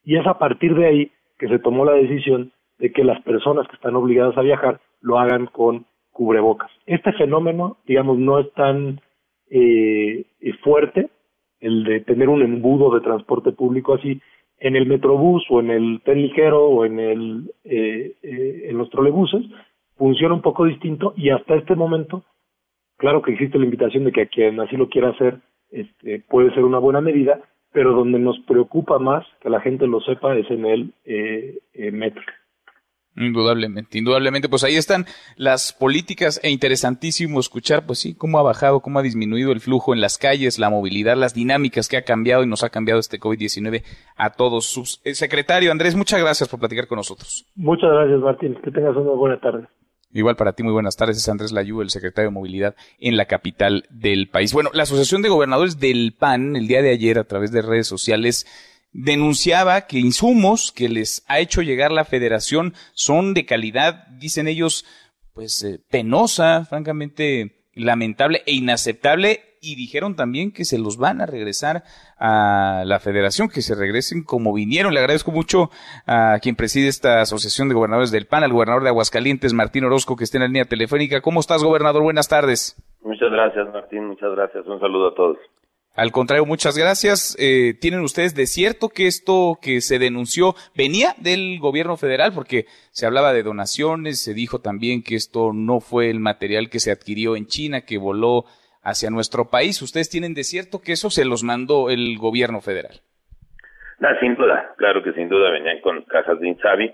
Y es a partir de ahí que se tomó la decisión de que las personas que están obligadas a viajar lo hagan con cubrebocas. Este fenómeno, digamos, no es tan eh, fuerte, el de tener un embudo de transporte público así, en el metrobús o en el tren ligero o en el eh, eh, en los trolebuses funciona un poco distinto y hasta este momento claro que existe la invitación de que a quien así lo quiera hacer este, puede ser una buena medida pero donde nos preocupa más que la gente lo sepa es en el eh, eh, metro. Indudablemente, indudablemente, pues ahí están las políticas e interesantísimo escuchar, pues sí, cómo ha bajado, cómo ha disminuido el flujo en las calles, la movilidad, las dinámicas que ha cambiado y nos ha cambiado este COVID-19 a todos. sus eh, secretario Andrés, muchas gracias por platicar con nosotros. Muchas gracias, Martín. Que tengas una buena tarde. Igual para ti, muy buenas tardes. Es Andrés Layú, el secretario de Movilidad en la capital del país. Bueno, la Asociación de Gobernadores del PAN, el día de ayer, a través de redes sociales, denunciaba que insumos que les ha hecho llegar la federación son de calidad, dicen ellos, pues eh, penosa, francamente lamentable e inaceptable y dijeron también que se los van a regresar a la federación, que se regresen como vinieron. Le agradezco mucho a quien preside esta asociación de gobernadores del PAN, al gobernador de Aguascalientes, Martín Orozco, que está en la línea telefónica. ¿Cómo estás, gobernador? Buenas tardes. Muchas gracias, Martín. Muchas gracias. Un saludo a todos. Al contrario, muchas gracias. Eh, ¿Tienen ustedes de cierto que esto que se denunció venía del gobierno federal? Porque se hablaba de donaciones, se dijo también que esto no fue el material que se adquirió en China, que voló hacia nuestro país. ¿Ustedes tienen de cierto que eso se los mandó el gobierno federal? No, sin duda, claro que sin duda venían con cajas de Insabi,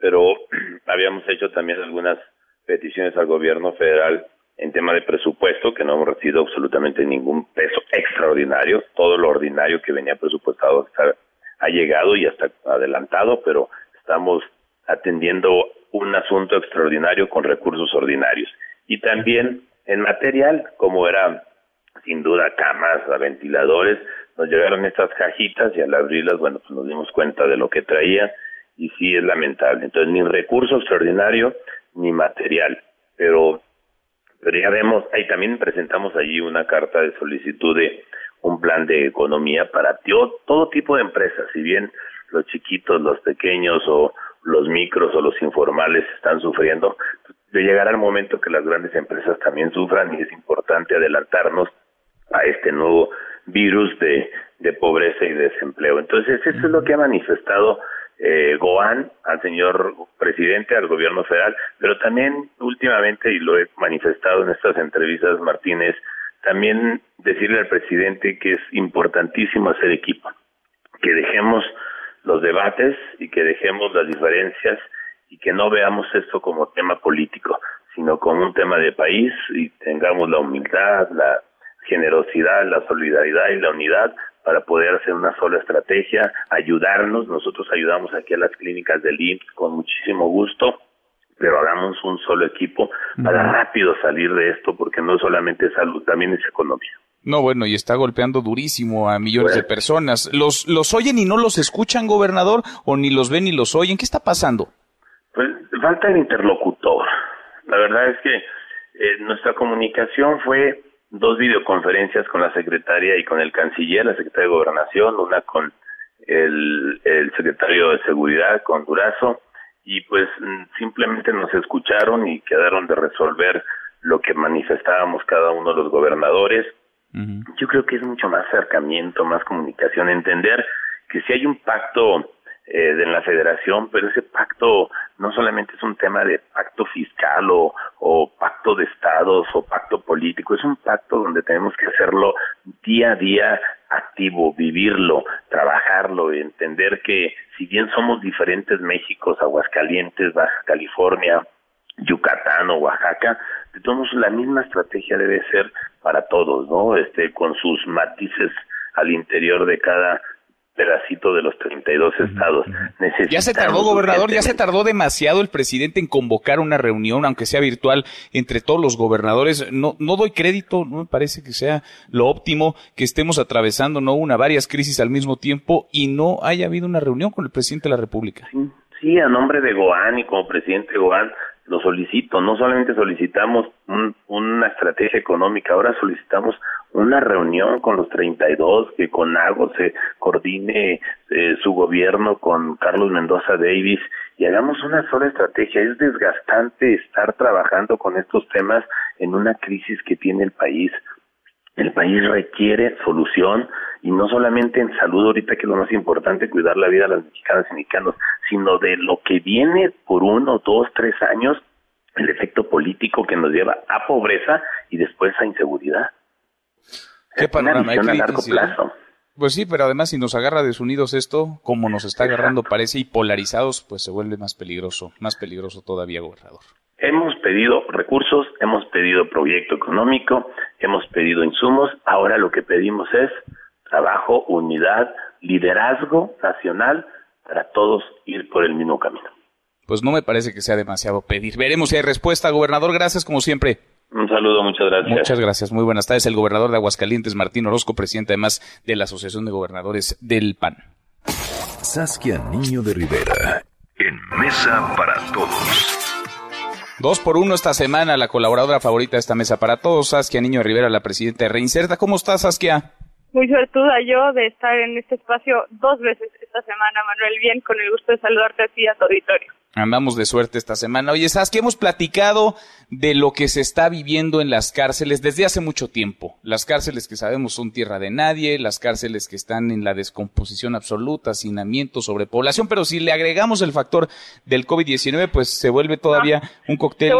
pero (clears throat) habíamos hecho también algunas peticiones al gobierno federal en tema de presupuesto, que no hemos recibido absolutamente ningún peso extraordinario, todo lo ordinario que venía presupuestado ha llegado y hasta adelantado, pero estamos atendiendo un asunto extraordinario con recursos ordinarios. Y también en material, como era sin duda camas, ventiladores, nos llegaron estas cajitas y al abrirlas, bueno, pues nos dimos cuenta de lo que traía y sí es lamentable. Entonces, ni recurso extraordinario ni material, pero, pero ya vemos, ahí también presentamos allí una carta de solicitud de un plan de economía para todo tipo de empresas, si bien los chiquitos, los pequeños o los micros o los informales están sufriendo, de llegar al momento que las grandes empresas también sufran y es importante adelantarnos a este nuevo virus de, de pobreza y desempleo. Entonces, eso es lo que ha manifestado eh, Goan al señor presidente, al gobierno federal, pero también últimamente, y lo he manifestado en estas entrevistas, Martínez, también decirle al presidente que es importantísimo hacer equipo, que dejemos los debates y que dejemos las diferencias y que no veamos esto como tema político, sino como un tema de país y tengamos la humildad, la generosidad, la solidaridad y la unidad para poder hacer una sola estrategia, ayudarnos. Nosotros ayudamos aquí a las clínicas del IMSS con muchísimo gusto, pero hagamos un solo equipo para rápido salir de esto, porque no solamente es salud, también es economía. No, bueno, y está golpeando durísimo a millones de personas. ¿Los, ¿Los oyen y no los escuchan, gobernador? ¿O ni los ven ni los oyen? ¿Qué está pasando? Pues falta el interlocutor. La verdad es que eh, nuestra comunicación fue dos videoconferencias con la secretaria y con el canciller, la secretaria de Gobernación, una con el, el secretario de Seguridad, con Durazo, y pues mm, simplemente nos escucharon y quedaron de resolver lo que manifestábamos cada uno de los gobernadores. Yo creo que es mucho más acercamiento, más comunicación, entender que si hay un pacto eh, de la federación, pero ese pacto no solamente es un tema de pacto fiscal o, o pacto de estados o pacto político, es un pacto donde tenemos que hacerlo día a día activo, vivirlo, trabajarlo, entender que si bien somos diferentes México, Aguascalientes, Baja California, Yucatán o Oaxaca, de todos la misma estrategia debe ser para todos, ¿no? Este, con sus matices al interior de cada pedacito de los 32 estados. Ya se tardó, gobernador, ya se tardó demasiado el presidente en convocar una reunión, aunque sea virtual, entre todos los gobernadores. No, no doy crédito, no me parece que sea lo óptimo que estemos atravesando, no una, varias crisis al mismo tiempo y no haya habido una reunión con el presidente de la República. Sí, sí a nombre de Goan y como presidente Goan, lo solicito, no solamente solicitamos una estrategia económica, ahora solicitamos una reunión con los 32, que con AGO se coordine eh, su gobierno con Carlos Mendoza Davis y hagamos una sola estrategia. Es desgastante estar trabajando con estos temas en una crisis que tiene el país. El país requiere solución y no solamente en salud ahorita que es lo más importante cuidar la vida de las mexicanas y mexicanos, sino de lo que viene por uno, dos, tres años, el efecto político que nos lleva a pobreza y después a inseguridad. ¿Qué panorama hay a largo plazo. Pues sí, pero además si nos agarra desunidos esto, como nos está agarrando parece, y polarizados, pues se vuelve más peligroso, más peligroso todavía, gobernador. Hemos pedido recursos, hemos pedido proyecto económico, hemos pedido insumos, ahora lo que pedimos es trabajo, unidad, liderazgo nacional para todos ir por el mismo camino. Pues no me parece que sea demasiado pedir. Veremos si hay respuesta, gobernador. Gracias como siempre. Un saludo, muchas gracias. Muchas gracias. Muy buenas tardes. El gobernador de Aguascalientes, Martín Orozco, presidente además de la Asociación de Gobernadores del PAN. Saskia Niño de Rivera, en Mesa para Todos. Dos por uno esta semana, la colaboradora favorita de esta mesa para todos, Saskia Niño Rivera, la presidenta de Reinserta. ¿Cómo estás, Saskia? Muy suertuda yo de estar en este espacio dos veces esta semana, Manuel. Bien, con el gusto de saludarte a ti a tu auditorio. Andamos de suerte esta semana. Oye, ¿sabes que hemos platicado de lo que se está viviendo en las cárceles desde hace mucho tiempo? Las cárceles que sabemos son tierra de nadie, las cárceles que están en la descomposición absoluta, hacinamiento, sobrepoblación, pero si le agregamos el factor del COVID-19, pues se vuelve todavía ah, un cóctel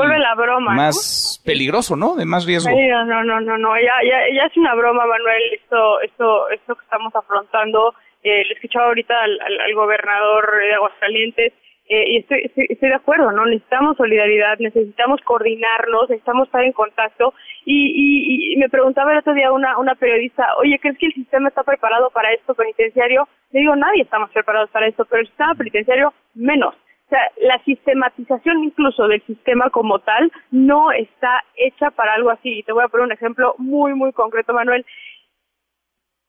más peligroso, ¿no? De más riesgo. no, no, no, no, no, ya, ya, ya es una broma, Manuel, esto, esto, esto que estamos afrontando. Eh, le escuchaba ahorita al, al gobernador de Aguascalientes eh, y estoy, estoy, de acuerdo, ¿no? Necesitamos solidaridad, necesitamos coordinarnos, necesitamos estar en contacto. Y, y, me preguntaba el otro día una, una periodista, oye, ¿crees que el sistema está preparado para esto penitenciario? Le digo, nadie estamos preparados para esto, pero el sistema penitenciario menos. O sea, la sistematización incluso del sistema como tal no está hecha para algo así. Y te voy a poner un ejemplo muy, muy concreto, Manuel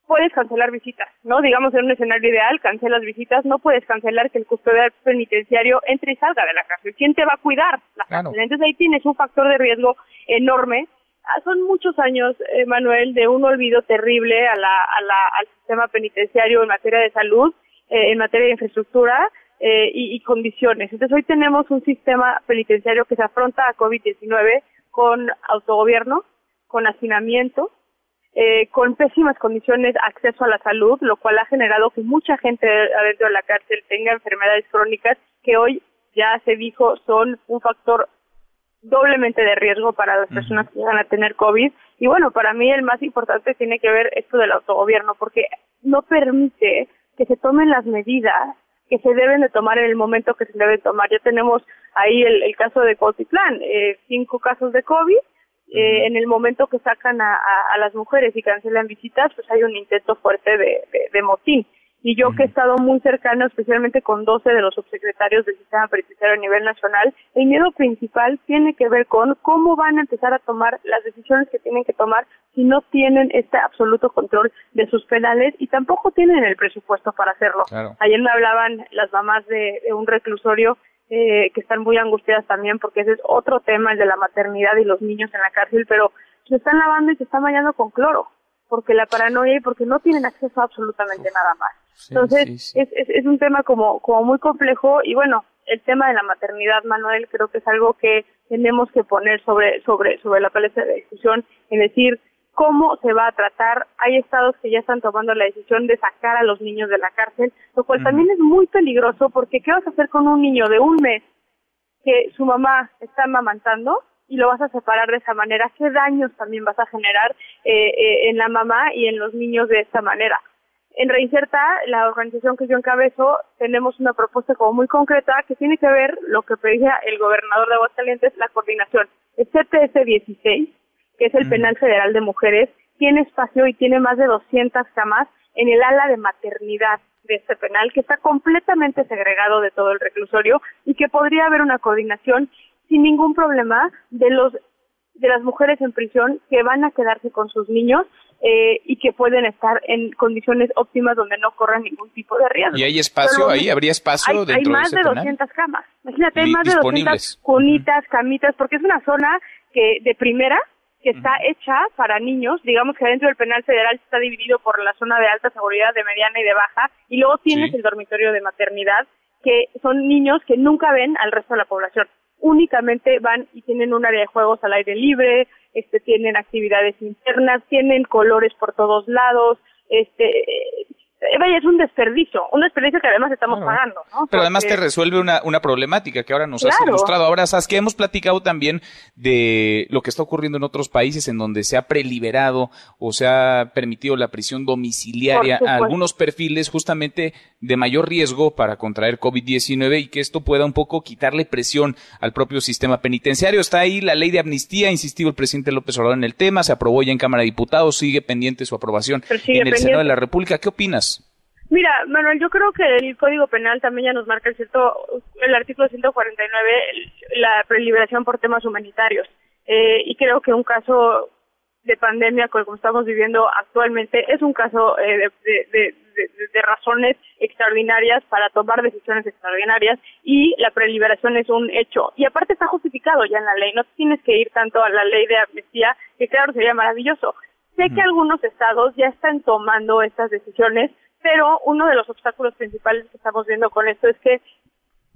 puedes cancelar visitas, ¿no? Digamos, en un escenario ideal, cancelas visitas, no puedes cancelar que el custodial penitenciario entre y salga de la cárcel. ¿Quién te va a cuidar? La cárcel. Entonces ahí tienes un factor de riesgo enorme. Ah, son muchos años, eh, Manuel, de un olvido terrible a la, a la, al sistema penitenciario en materia de salud, eh, en materia de infraestructura eh, y, y condiciones. Entonces hoy tenemos un sistema penitenciario que se afronta a COVID-19 con autogobierno, con hacinamiento, eh, con pésimas condiciones acceso a la salud, lo cual ha generado que mucha gente adentro de la cárcel tenga enfermedades crónicas que hoy ya se dijo son un factor doblemente de riesgo para las personas que van a tener COVID. Y bueno, para mí el más importante tiene que ver esto del autogobierno, porque no permite que se tomen las medidas que se deben de tomar en el momento que se deben tomar. Ya tenemos ahí el, el caso de Cotitlán, eh, cinco casos de COVID, eh, en el momento que sacan a, a, las mujeres y cancelan visitas, pues hay un intento fuerte de, de motín. Y yo que he estado muy cercano, especialmente con 12 de los subsecretarios del sistema penitenciario a nivel nacional, el miedo principal tiene que ver con cómo van a empezar a tomar las decisiones que tienen que tomar si no tienen este absoluto control de sus penales y tampoco tienen el presupuesto para hacerlo. Ayer me hablaban las mamás de, un reclusorio eh, que están muy angustiadas también porque ese es otro tema, el de la maternidad y los niños en la cárcel, pero se están lavando y se están bañando con cloro porque la paranoia y porque no tienen acceso a absolutamente nada más. Entonces, Es, es, es, un tema como, como muy complejo y bueno, el tema de la maternidad, Manuel, creo que es algo que tenemos que poner sobre, sobre, sobre la palestra de discusión, en decir cómo se va a tratar. Hay estados que ya están tomando la decisión de sacar a los niños de la cárcel, lo cual también es muy peligroso porque ¿qué vas a hacer con un niño de un mes que su mamá está amamantando? y lo vas a separar de esa manera, qué daños también vas a generar eh, eh, en la mamá y en los niños de esta manera. En Reinserta, la organización que yo encabezo, tenemos una propuesta como muy concreta que tiene que ver lo que pedía el gobernador de Aguascalientes, la coordinación. El CTS 16, que es el Penal Federal de Mujeres, tiene espacio y tiene más de 200 camas en el ala de maternidad de este penal, que está completamente segregado de todo el reclusorio y que podría haber una coordinación sin ningún problema de los de las mujeres en prisión que van a quedarse con sus niños eh, y que pueden estar en condiciones óptimas donde no corran ningún tipo de riesgo. ¿Y hay espacio ahí? ¿Habría espacio hay, dentro Hay más de, 200 camas. Imagínate, hay más de 200 cunitas, camitas, porque es una zona que de primera que está hecha para niños, digamos que dentro del penal federal está dividido por la zona de alta seguridad, de mediana y de baja, y luego tienes el dormitorio de maternidad, que son niños que nunca ven al resto de la población. Únicamente van y tienen un área de juegos al aire libre, este tienen actividades internas, tienen colores por todos lados, este eh, vaya, es un desperdicio, un desperdicio que además estamos pagando, ¿no? Pero además te resuelve una, una problemática que ahora nos has ilustrado. Ahora, sabes que hemos platicado también de lo que está ocurriendo en otros países en donde se ha preliberado o se ha permitido la prisión domiciliaria a algunos perfiles justamente de mayor riesgo para contraer COVID-19 y que esto pueda un poco quitarle presión al propio sistema penitenciario. Está ahí la ley de amnistía, insistió el presidente López Obrador en el tema, se aprobó ya en Cámara de Diputados, sigue pendiente su aprobación en el Senado de la República. ¿Qué opinas? Mira, Manuel, yo creo que el Código Penal también ya nos marca el cierto, el artículo 149, la preliberación por temas humanitarios. Eh, y creo que un caso de pandemia como estamos viviendo actualmente es un caso eh, de, de, de, razones extraordinarias para tomar decisiones extraordinarias y la preliberación es un hecho. Y aparte está justificado ya en la ley, no tienes que ir tanto a la ley de amnistía, que claro sería maravilloso. Sé que algunos estados ya están tomando estas decisiones pero uno de los obstáculos principales que estamos viendo con esto es que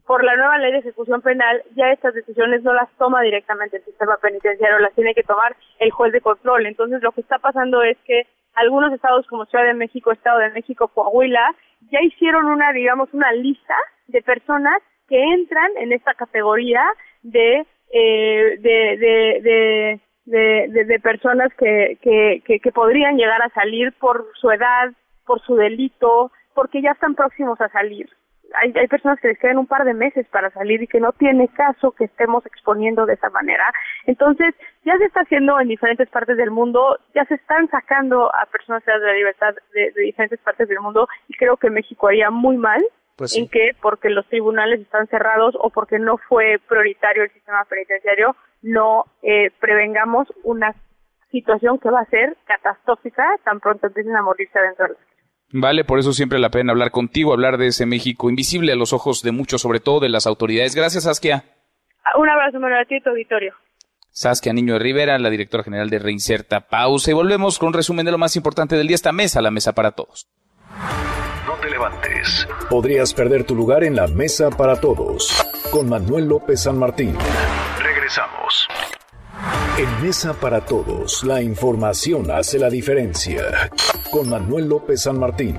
por la nueva ley de ejecución penal ya estas decisiones no las toma directamente el sistema penitenciario, las tiene que tomar el juez de control. Entonces lo que está pasando es que algunos estados como Ciudad de México, Estado de México, Coahuila, ya hicieron una, digamos, una lista de personas que entran en esta categoría de, eh, de, de, de, de, personas que, que, que podrían llegar a salir por su edad, por su delito, porque ya están próximos a salir. Hay, hay personas que les quedan un par de meses para salir y que no tiene caso que estemos exponiendo de esa manera. Entonces, ya se está haciendo en diferentes partes del mundo, ya se están sacando a personas de la libertad de, diferentes partes del mundo y creo que México haría muy mal pues en que porque los tribunales están cerrados o porque no fue prioritario el sistema penitenciario, no eh, prevengamos una situación que va a ser catastrófica tan pronto empiecen a morirse adentro de Vale, por eso siempre la pena hablar contigo, hablar de ese México invisible a los ojos de muchos, sobre todo de las autoridades. Gracias, Saskia. Un abrazo, Manuel, a ti tu auditorio. Saskia Niño de Rivera, la directora general de Reinserta. Pausa y volvemos con un resumen de lo más importante del día. Esta mesa, la mesa para todos. No te levantes. Podrías perder tu lugar en la mesa para todos. Con Manuel López San Martín. Regresamos. En Mesa para Todos, la información hace la diferencia. Con Manuel López San Martín.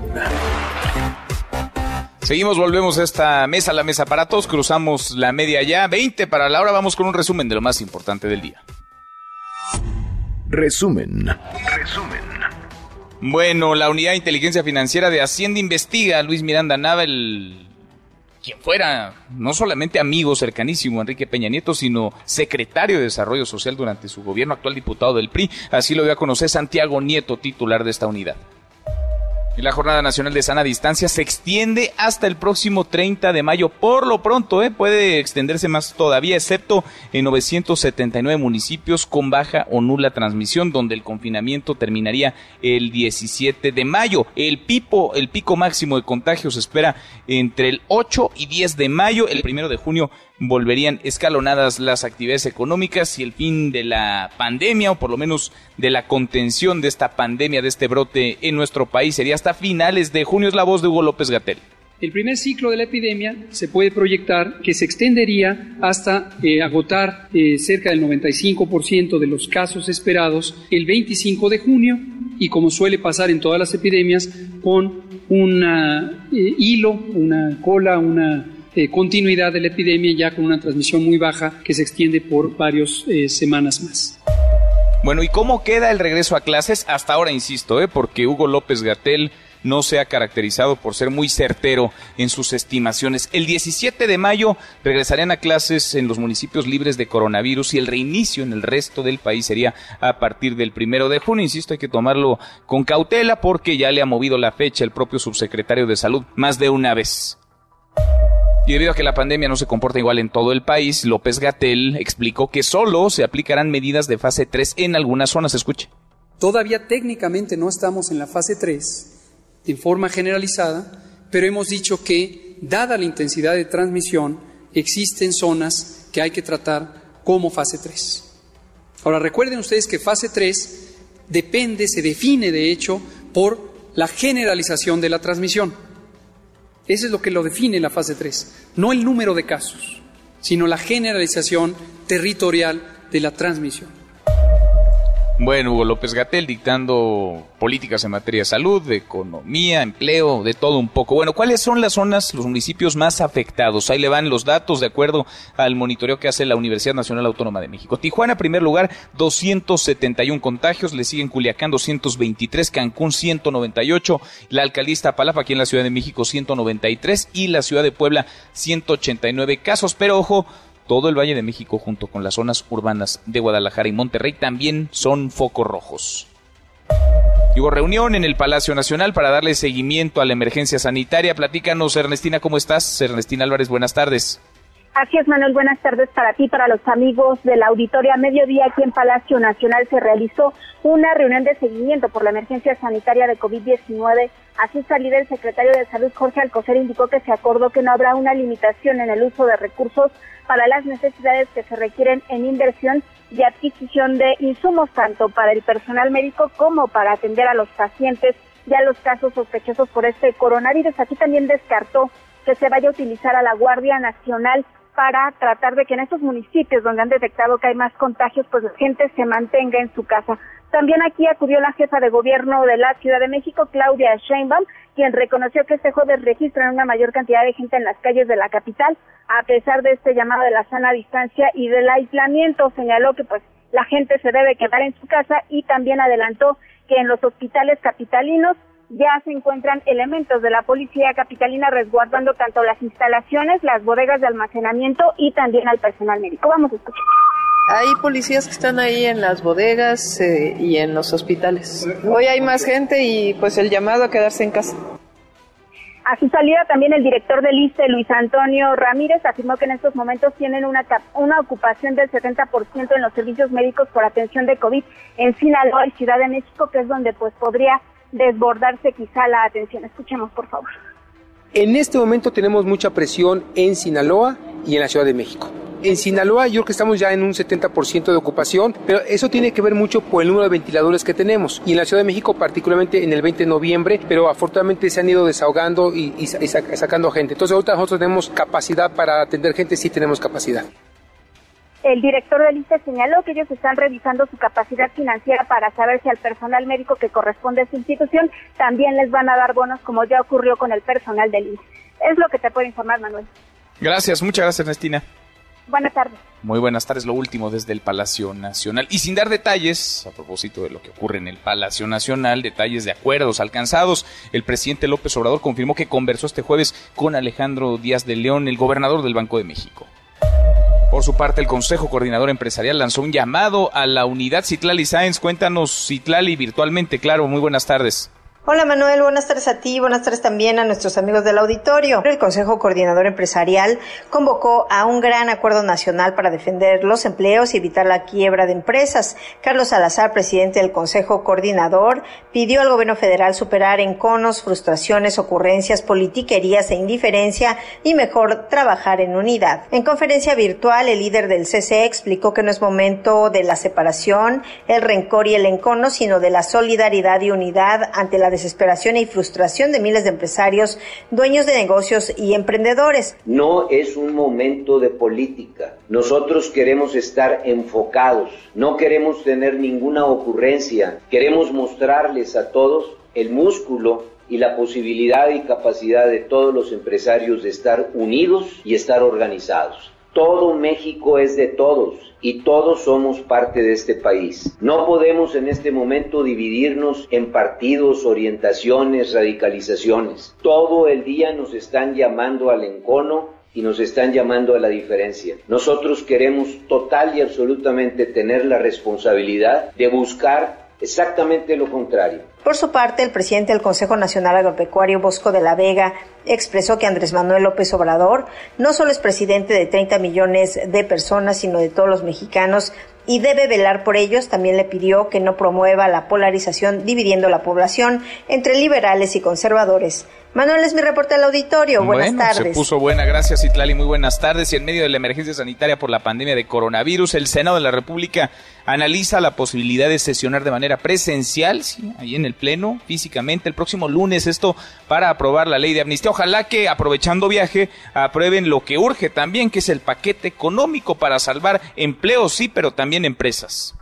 Seguimos, volvemos a esta mesa, la mesa para todos, cruzamos la media ya, 20 para la hora, vamos con un resumen de lo más importante del día. Resumen. Resumen. Bueno, la Unidad de Inteligencia Financiera de Hacienda investiga a Luis Miranda Nava, el quien fuera no solamente amigo cercanísimo Enrique Peña Nieto, sino secretario de Desarrollo Social durante su gobierno, actual diputado del PRI. Así lo dio a conocer Santiago Nieto, titular de esta unidad. Y la Jornada Nacional de Sana Distancia se extiende hasta el próximo 30 de mayo. Por lo pronto, ¿eh? puede extenderse más todavía, excepto en 979 municipios con baja o nula transmisión, donde el confinamiento terminaría el 17 de mayo. El, pipo, el pico máximo de contagios se espera entre el 8 y 10 de mayo. El primero de junio volverían escalonadas las actividades económicas y el fin de la pandemia o por lo menos de la contención de esta pandemia, de este brote en nuestro país sería hasta finales de junio. Es la voz de Hugo López Gatel. El primer ciclo de la epidemia se puede proyectar que se extendería hasta eh, agotar eh, cerca del 95% de los casos esperados el 25 de junio y como suele pasar en todas las epidemias con un eh, hilo, una cola, una eh, continuidad de la epidemia ya con una transmisión muy baja que se extiende por varias eh, semanas más. Bueno, ¿y cómo queda el regreso a clases? Hasta ahora, insisto, ¿eh? porque Hugo López Gatel no se ha caracterizado por ser muy certero en sus estimaciones. El 17 de mayo regresarían a clases en los municipios libres de coronavirus y el reinicio en el resto del país sería a partir del primero de junio. Insisto, hay que tomarlo con cautela porque ya le ha movido la fecha el propio subsecretario de Salud más de una vez. Y debido a que la pandemia no se comporta igual en todo el país, López Gatel explicó que solo se aplicarán medidas de fase 3 en algunas zonas. Escuche. Todavía técnicamente no estamos en la fase 3 de forma generalizada, pero hemos dicho que, dada la intensidad de transmisión, existen zonas que hay que tratar como fase 3. Ahora, recuerden ustedes que fase 3 depende, se define de hecho por la generalización de la transmisión. Eso es lo que lo define la fase 3, no el número de casos, sino la generalización territorial de la transmisión. Bueno, Hugo López Gatel dictando políticas en materia de salud, de economía, empleo, de todo un poco. Bueno, ¿cuáles son las zonas, los municipios más afectados? Ahí le van los datos de acuerdo al monitoreo que hace la Universidad Nacional Autónoma de México. Tijuana, primer lugar, 271 contagios, le siguen Culiacán 223, Cancún 198, la alcaldista Palapa aquí en la Ciudad de México 193 y la Ciudad de Puebla 189 casos. Pero ojo, todo el Valle de México junto con las zonas urbanas de Guadalajara y Monterrey también son focos rojos. hubo reunión en el Palacio Nacional para darle seguimiento a la emergencia sanitaria. Platícanos, Ernestina, ¿cómo estás? Ernestina Álvarez, buenas tardes. Así es, Manuel. Buenas tardes para ti, para los amigos de la auditoria. mediodía aquí en Palacio Nacional se realizó una reunión de seguimiento por la emergencia sanitaria de COVID-19. Así salida el secretario de Salud, Jorge Alcocer, indicó que se acordó que no habrá una limitación en el uso de recursos para las necesidades que se requieren en inversión y adquisición de insumos, tanto para el personal médico como para atender a los pacientes y a los casos sospechosos por este coronavirus. Aquí también descartó que se vaya a utilizar a la Guardia Nacional para tratar de que en estos municipios donde han detectado que hay más contagios, pues la gente se mantenga en su casa. También aquí acudió la jefa de gobierno de la Ciudad de México, Claudia Sheinbaum, quien reconoció que este jueves registran una mayor cantidad de gente en las calles de la capital, a pesar de este llamado de la sana distancia y del aislamiento. Señaló que pues la gente se debe quedar en su casa y también adelantó que en los hospitales capitalinos ya se encuentran elementos de la policía capitalina resguardando tanto las instalaciones, las bodegas de almacenamiento y también al personal médico. Vamos a escuchar. Hay policías que están ahí en las bodegas eh, y en los hospitales. Hoy hay más gente y pues el llamado a quedarse en casa. A su salida también el director del ISTE, Luis Antonio Ramírez, afirmó que en estos momentos tienen una, una ocupación del 70% en los servicios médicos por atención de COVID en Sinaloa y Ciudad de México, que es donde pues podría desbordarse quizá la atención. Escuchemos, por favor. En este momento tenemos mucha presión en Sinaloa y en la Ciudad de México. En Sinaloa yo creo que estamos ya en un 70% de ocupación, pero eso tiene que ver mucho por el número de ventiladores que tenemos. Y en la Ciudad de México particularmente en el 20 de noviembre, pero afortunadamente se han ido desahogando y, y sacando gente. Entonces ahorita nosotros tenemos capacidad para atender gente, sí tenemos capacidad. El director del ISTE señaló que ellos están revisando su capacidad financiera para saber si al personal médico que corresponde a su institución también les van a dar bonos como ya ocurrió con el personal del ISTE. Es lo que te puedo informar, Manuel. Gracias, muchas gracias, Ernestina. Buenas tardes. Muy buenas tardes, lo último desde el Palacio Nacional. Y sin dar detalles, a propósito de lo que ocurre en el Palacio Nacional, detalles de acuerdos alcanzados, el presidente López Obrador confirmó que conversó este jueves con Alejandro Díaz de León, el gobernador del Banco de México. Por su parte, el Consejo Coordinador Empresarial lanzó un llamado a la unidad Citlali Sáenz. Cuéntanos, Citlali, virtualmente, claro, muy buenas tardes. Hola Manuel, buenas tardes a ti, buenas tardes también a nuestros amigos del auditorio. El Consejo Coordinador Empresarial convocó a un gran acuerdo nacional para defender los empleos y evitar la quiebra de empresas. Carlos Salazar, presidente del Consejo Coordinador, pidió al gobierno federal superar enconos, frustraciones, ocurrencias, politiquerías e indiferencia y mejor trabajar en unidad. En conferencia virtual, el líder del CCE explicó que no es momento de la separación, el rencor y el encono, sino de la solidaridad y unidad ante la desesperación y frustración de miles de empresarios, dueños de negocios y emprendedores. No es un momento de política. Nosotros queremos estar enfocados, no queremos tener ninguna ocurrencia, queremos mostrarles a todos el músculo y la posibilidad y capacidad de todos los empresarios de estar unidos y estar organizados. Todo México es de todos y todos somos parte de este país. No podemos en este momento dividirnos en partidos, orientaciones, radicalizaciones. Todo el día nos están llamando al encono y nos están llamando a la diferencia. Nosotros queremos total y absolutamente tener la responsabilidad de buscar exactamente lo contrario. Por su parte, el presidente del Consejo Nacional Agropecuario, Bosco de la Vega, expresó que Andrés Manuel López Obrador no solo es presidente de 30 millones de personas, sino de todos los mexicanos y debe velar por ellos. También le pidió que no promueva la polarización dividiendo la población entre liberales y conservadores. Manuel es mi reporte al auditorio. Buenas tardes. Se puso buena, gracias Itlali. Muy buenas tardes. Y en medio de la emergencia sanitaria por la pandemia de coronavirus, el Senado de la República analiza la posibilidad de sesionar de manera presencial, sí, ahí en el Pleno, físicamente, el próximo lunes, esto para aprobar la ley de amnistía. Ojalá que, aprovechando viaje, aprueben lo que urge también, que es el paquete económico para salvar empleos, sí, pero también empresas.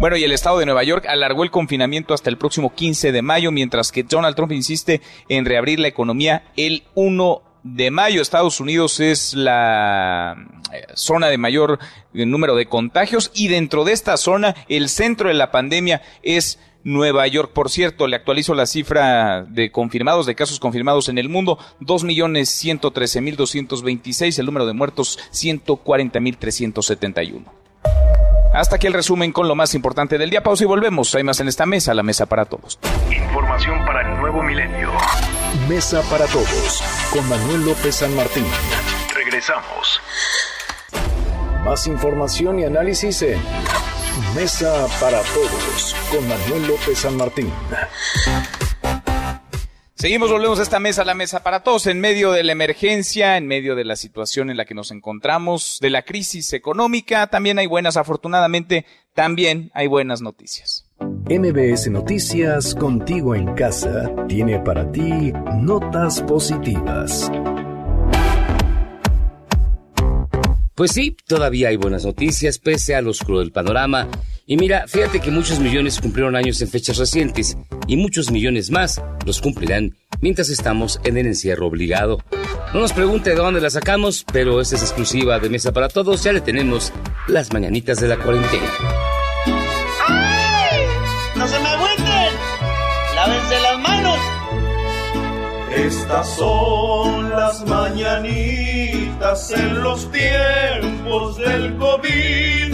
Bueno, y el estado de Nueva York alargó el confinamiento hasta el próximo 15 de mayo, mientras que Donald Trump insiste en reabrir la economía el 1 de mayo. Estados Unidos es la eh, zona de mayor número de contagios y dentro de esta zona el centro de la pandemia es Nueva York. Por cierto, le actualizo la cifra de confirmados, de casos confirmados en el mundo, 2.113.226, el número de muertos 140.371. Hasta aquí el resumen con lo más importante del día. Pausa y volvemos. Hay más en esta mesa, la mesa para todos. Información para el nuevo milenio. Mesa para todos con Manuel López San Martín. Regresamos. Más información y análisis en Mesa para todos con Manuel López San Martín. Seguimos, volvemos a esta mesa, la mesa para todos, en medio de la emergencia, en medio de la situación en la que nos encontramos, de la crisis económica, también hay buenas, afortunadamente, también hay buenas noticias. MBS Noticias, contigo en casa, tiene para ti notas positivas. Pues sí, todavía hay buenas noticias pese al oscuro del panorama. Y mira, fíjate que muchos millones cumplieron años en fechas recientes y muchos millones más los cumplirán mientras estamos en el encierro obligado. No nos pregunte de dónde la sacamos, pero esta es exclusiva de Mesa para Todos. Ya le tenemos las mañanitas de la cuarentena. ¡Ay! ¡No se me agüiten! ¡Lávense las manos! Estas son las mañanitas en los tiempos del COVID.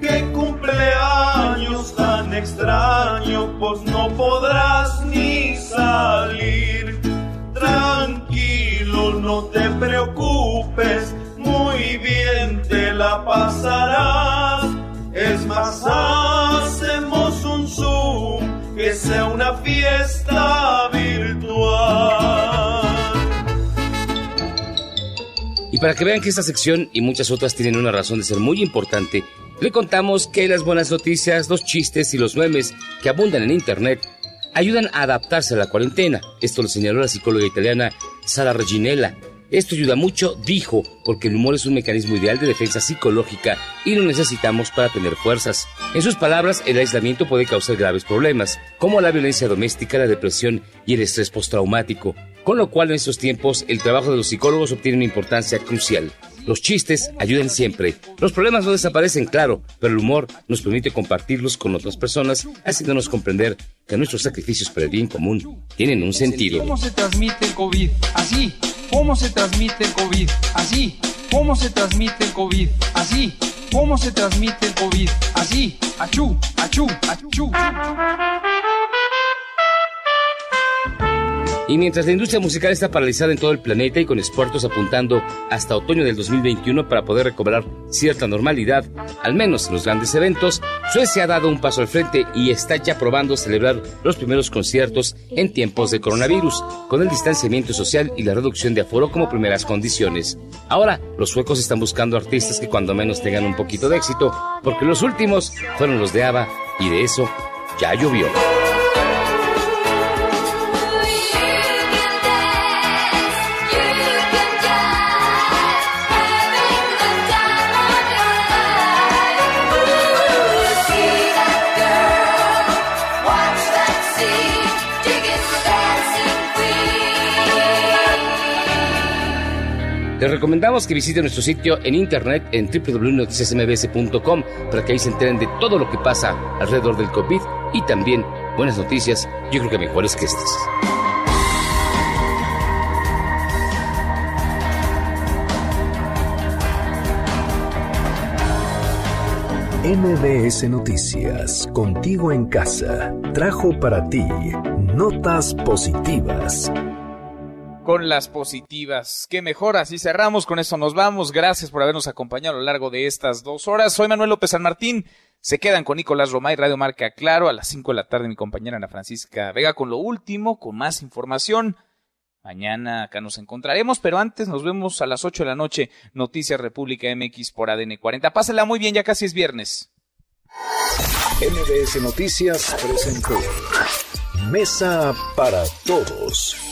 Qué cumpleaños tan extraño, pues no podrás ni salir. Tranquilo, no te preocupes, muy bien te la pasarás. Es más, hacemos un Zoom que sea una fiesta para que vean que esta sección y muchas otras tienen una razón de ser muy importante, le contamos que las buenas noticias, los chistes y los memes que abundan en Internet ayudan a adaptarse a la cuarentena. Esto lo señaló la psicóloga italiana Sara Reginella. Esto ayuda mucho, dijo, porque el humor es un mecanismo ideal de defensa psicológica y lo necesitamos para tener fuerzas. En sus palabras, el aislamiento puede causar graves problemas, como la violencia doméstica, la depresión y el estrés postraumático, con lo cual en estos tiempos el trabajo de los psicólogos obtiene una importancia crucial. Los chistes ayudan siempre. Los problemas no desaparecen, claro, pero el humor nos permite compartirlos con otras personas, haciéndonos comprender que nuestros sacrificios para el bien común tienen un sentido. ¿Cómo se transmite el COVID? Así. ¿Cómo se transmite el COVID? Así. ¿Cómo se transmite el COVID? Así. ¿Cómo se transmite el COVID? Así. Achú, achú, achú. Y mientras la industria musical está paralizada en todo el planeta y con expertos apuntando hasta otoño del 2021 para poder recobrar cierta normalidad, al menos en los grandes eventos, Suecia ha dado un paso al frente y está ya probando celebrar los primeros conciertos en tiempos de coronavirus, con el distanciamiento social y la reducción de aforo como primeras condiciones. Ahora, los suecos están buscando artistas que cuando menos tengan un poquito de éxito, porque los últimos fueron los de ABBA y de eso ya llovió. Recomendamos que visiten nuestro sitio en internet en www.noticiasmbs.com para que ahí se enteren de todo lo que pasa alrededor del COVID y también buenas noticias, yo creo que mejores que estas. MBS Noticias, contigo en casa, trajo para ti notas positivas con las positivas. Qué mejor, así cerramos, con eso nos vamos. Gracias por habernos acompañado a lo largo de estas dos horas. Soy Manuel López San Martín. Se quedan con Nicolás Romay, Radio Marca Claro, a las 5 de la tarde mi compañera Ana Francisca Vega con lo último, con más información. Mañana acá nos encontraremos, pero antes nos vemos a las 8 de la noche, Noticias República MX por ADN 40. Pásela muy bien, ya casi es viernes. MBS Noticias presentó Mesa para Todos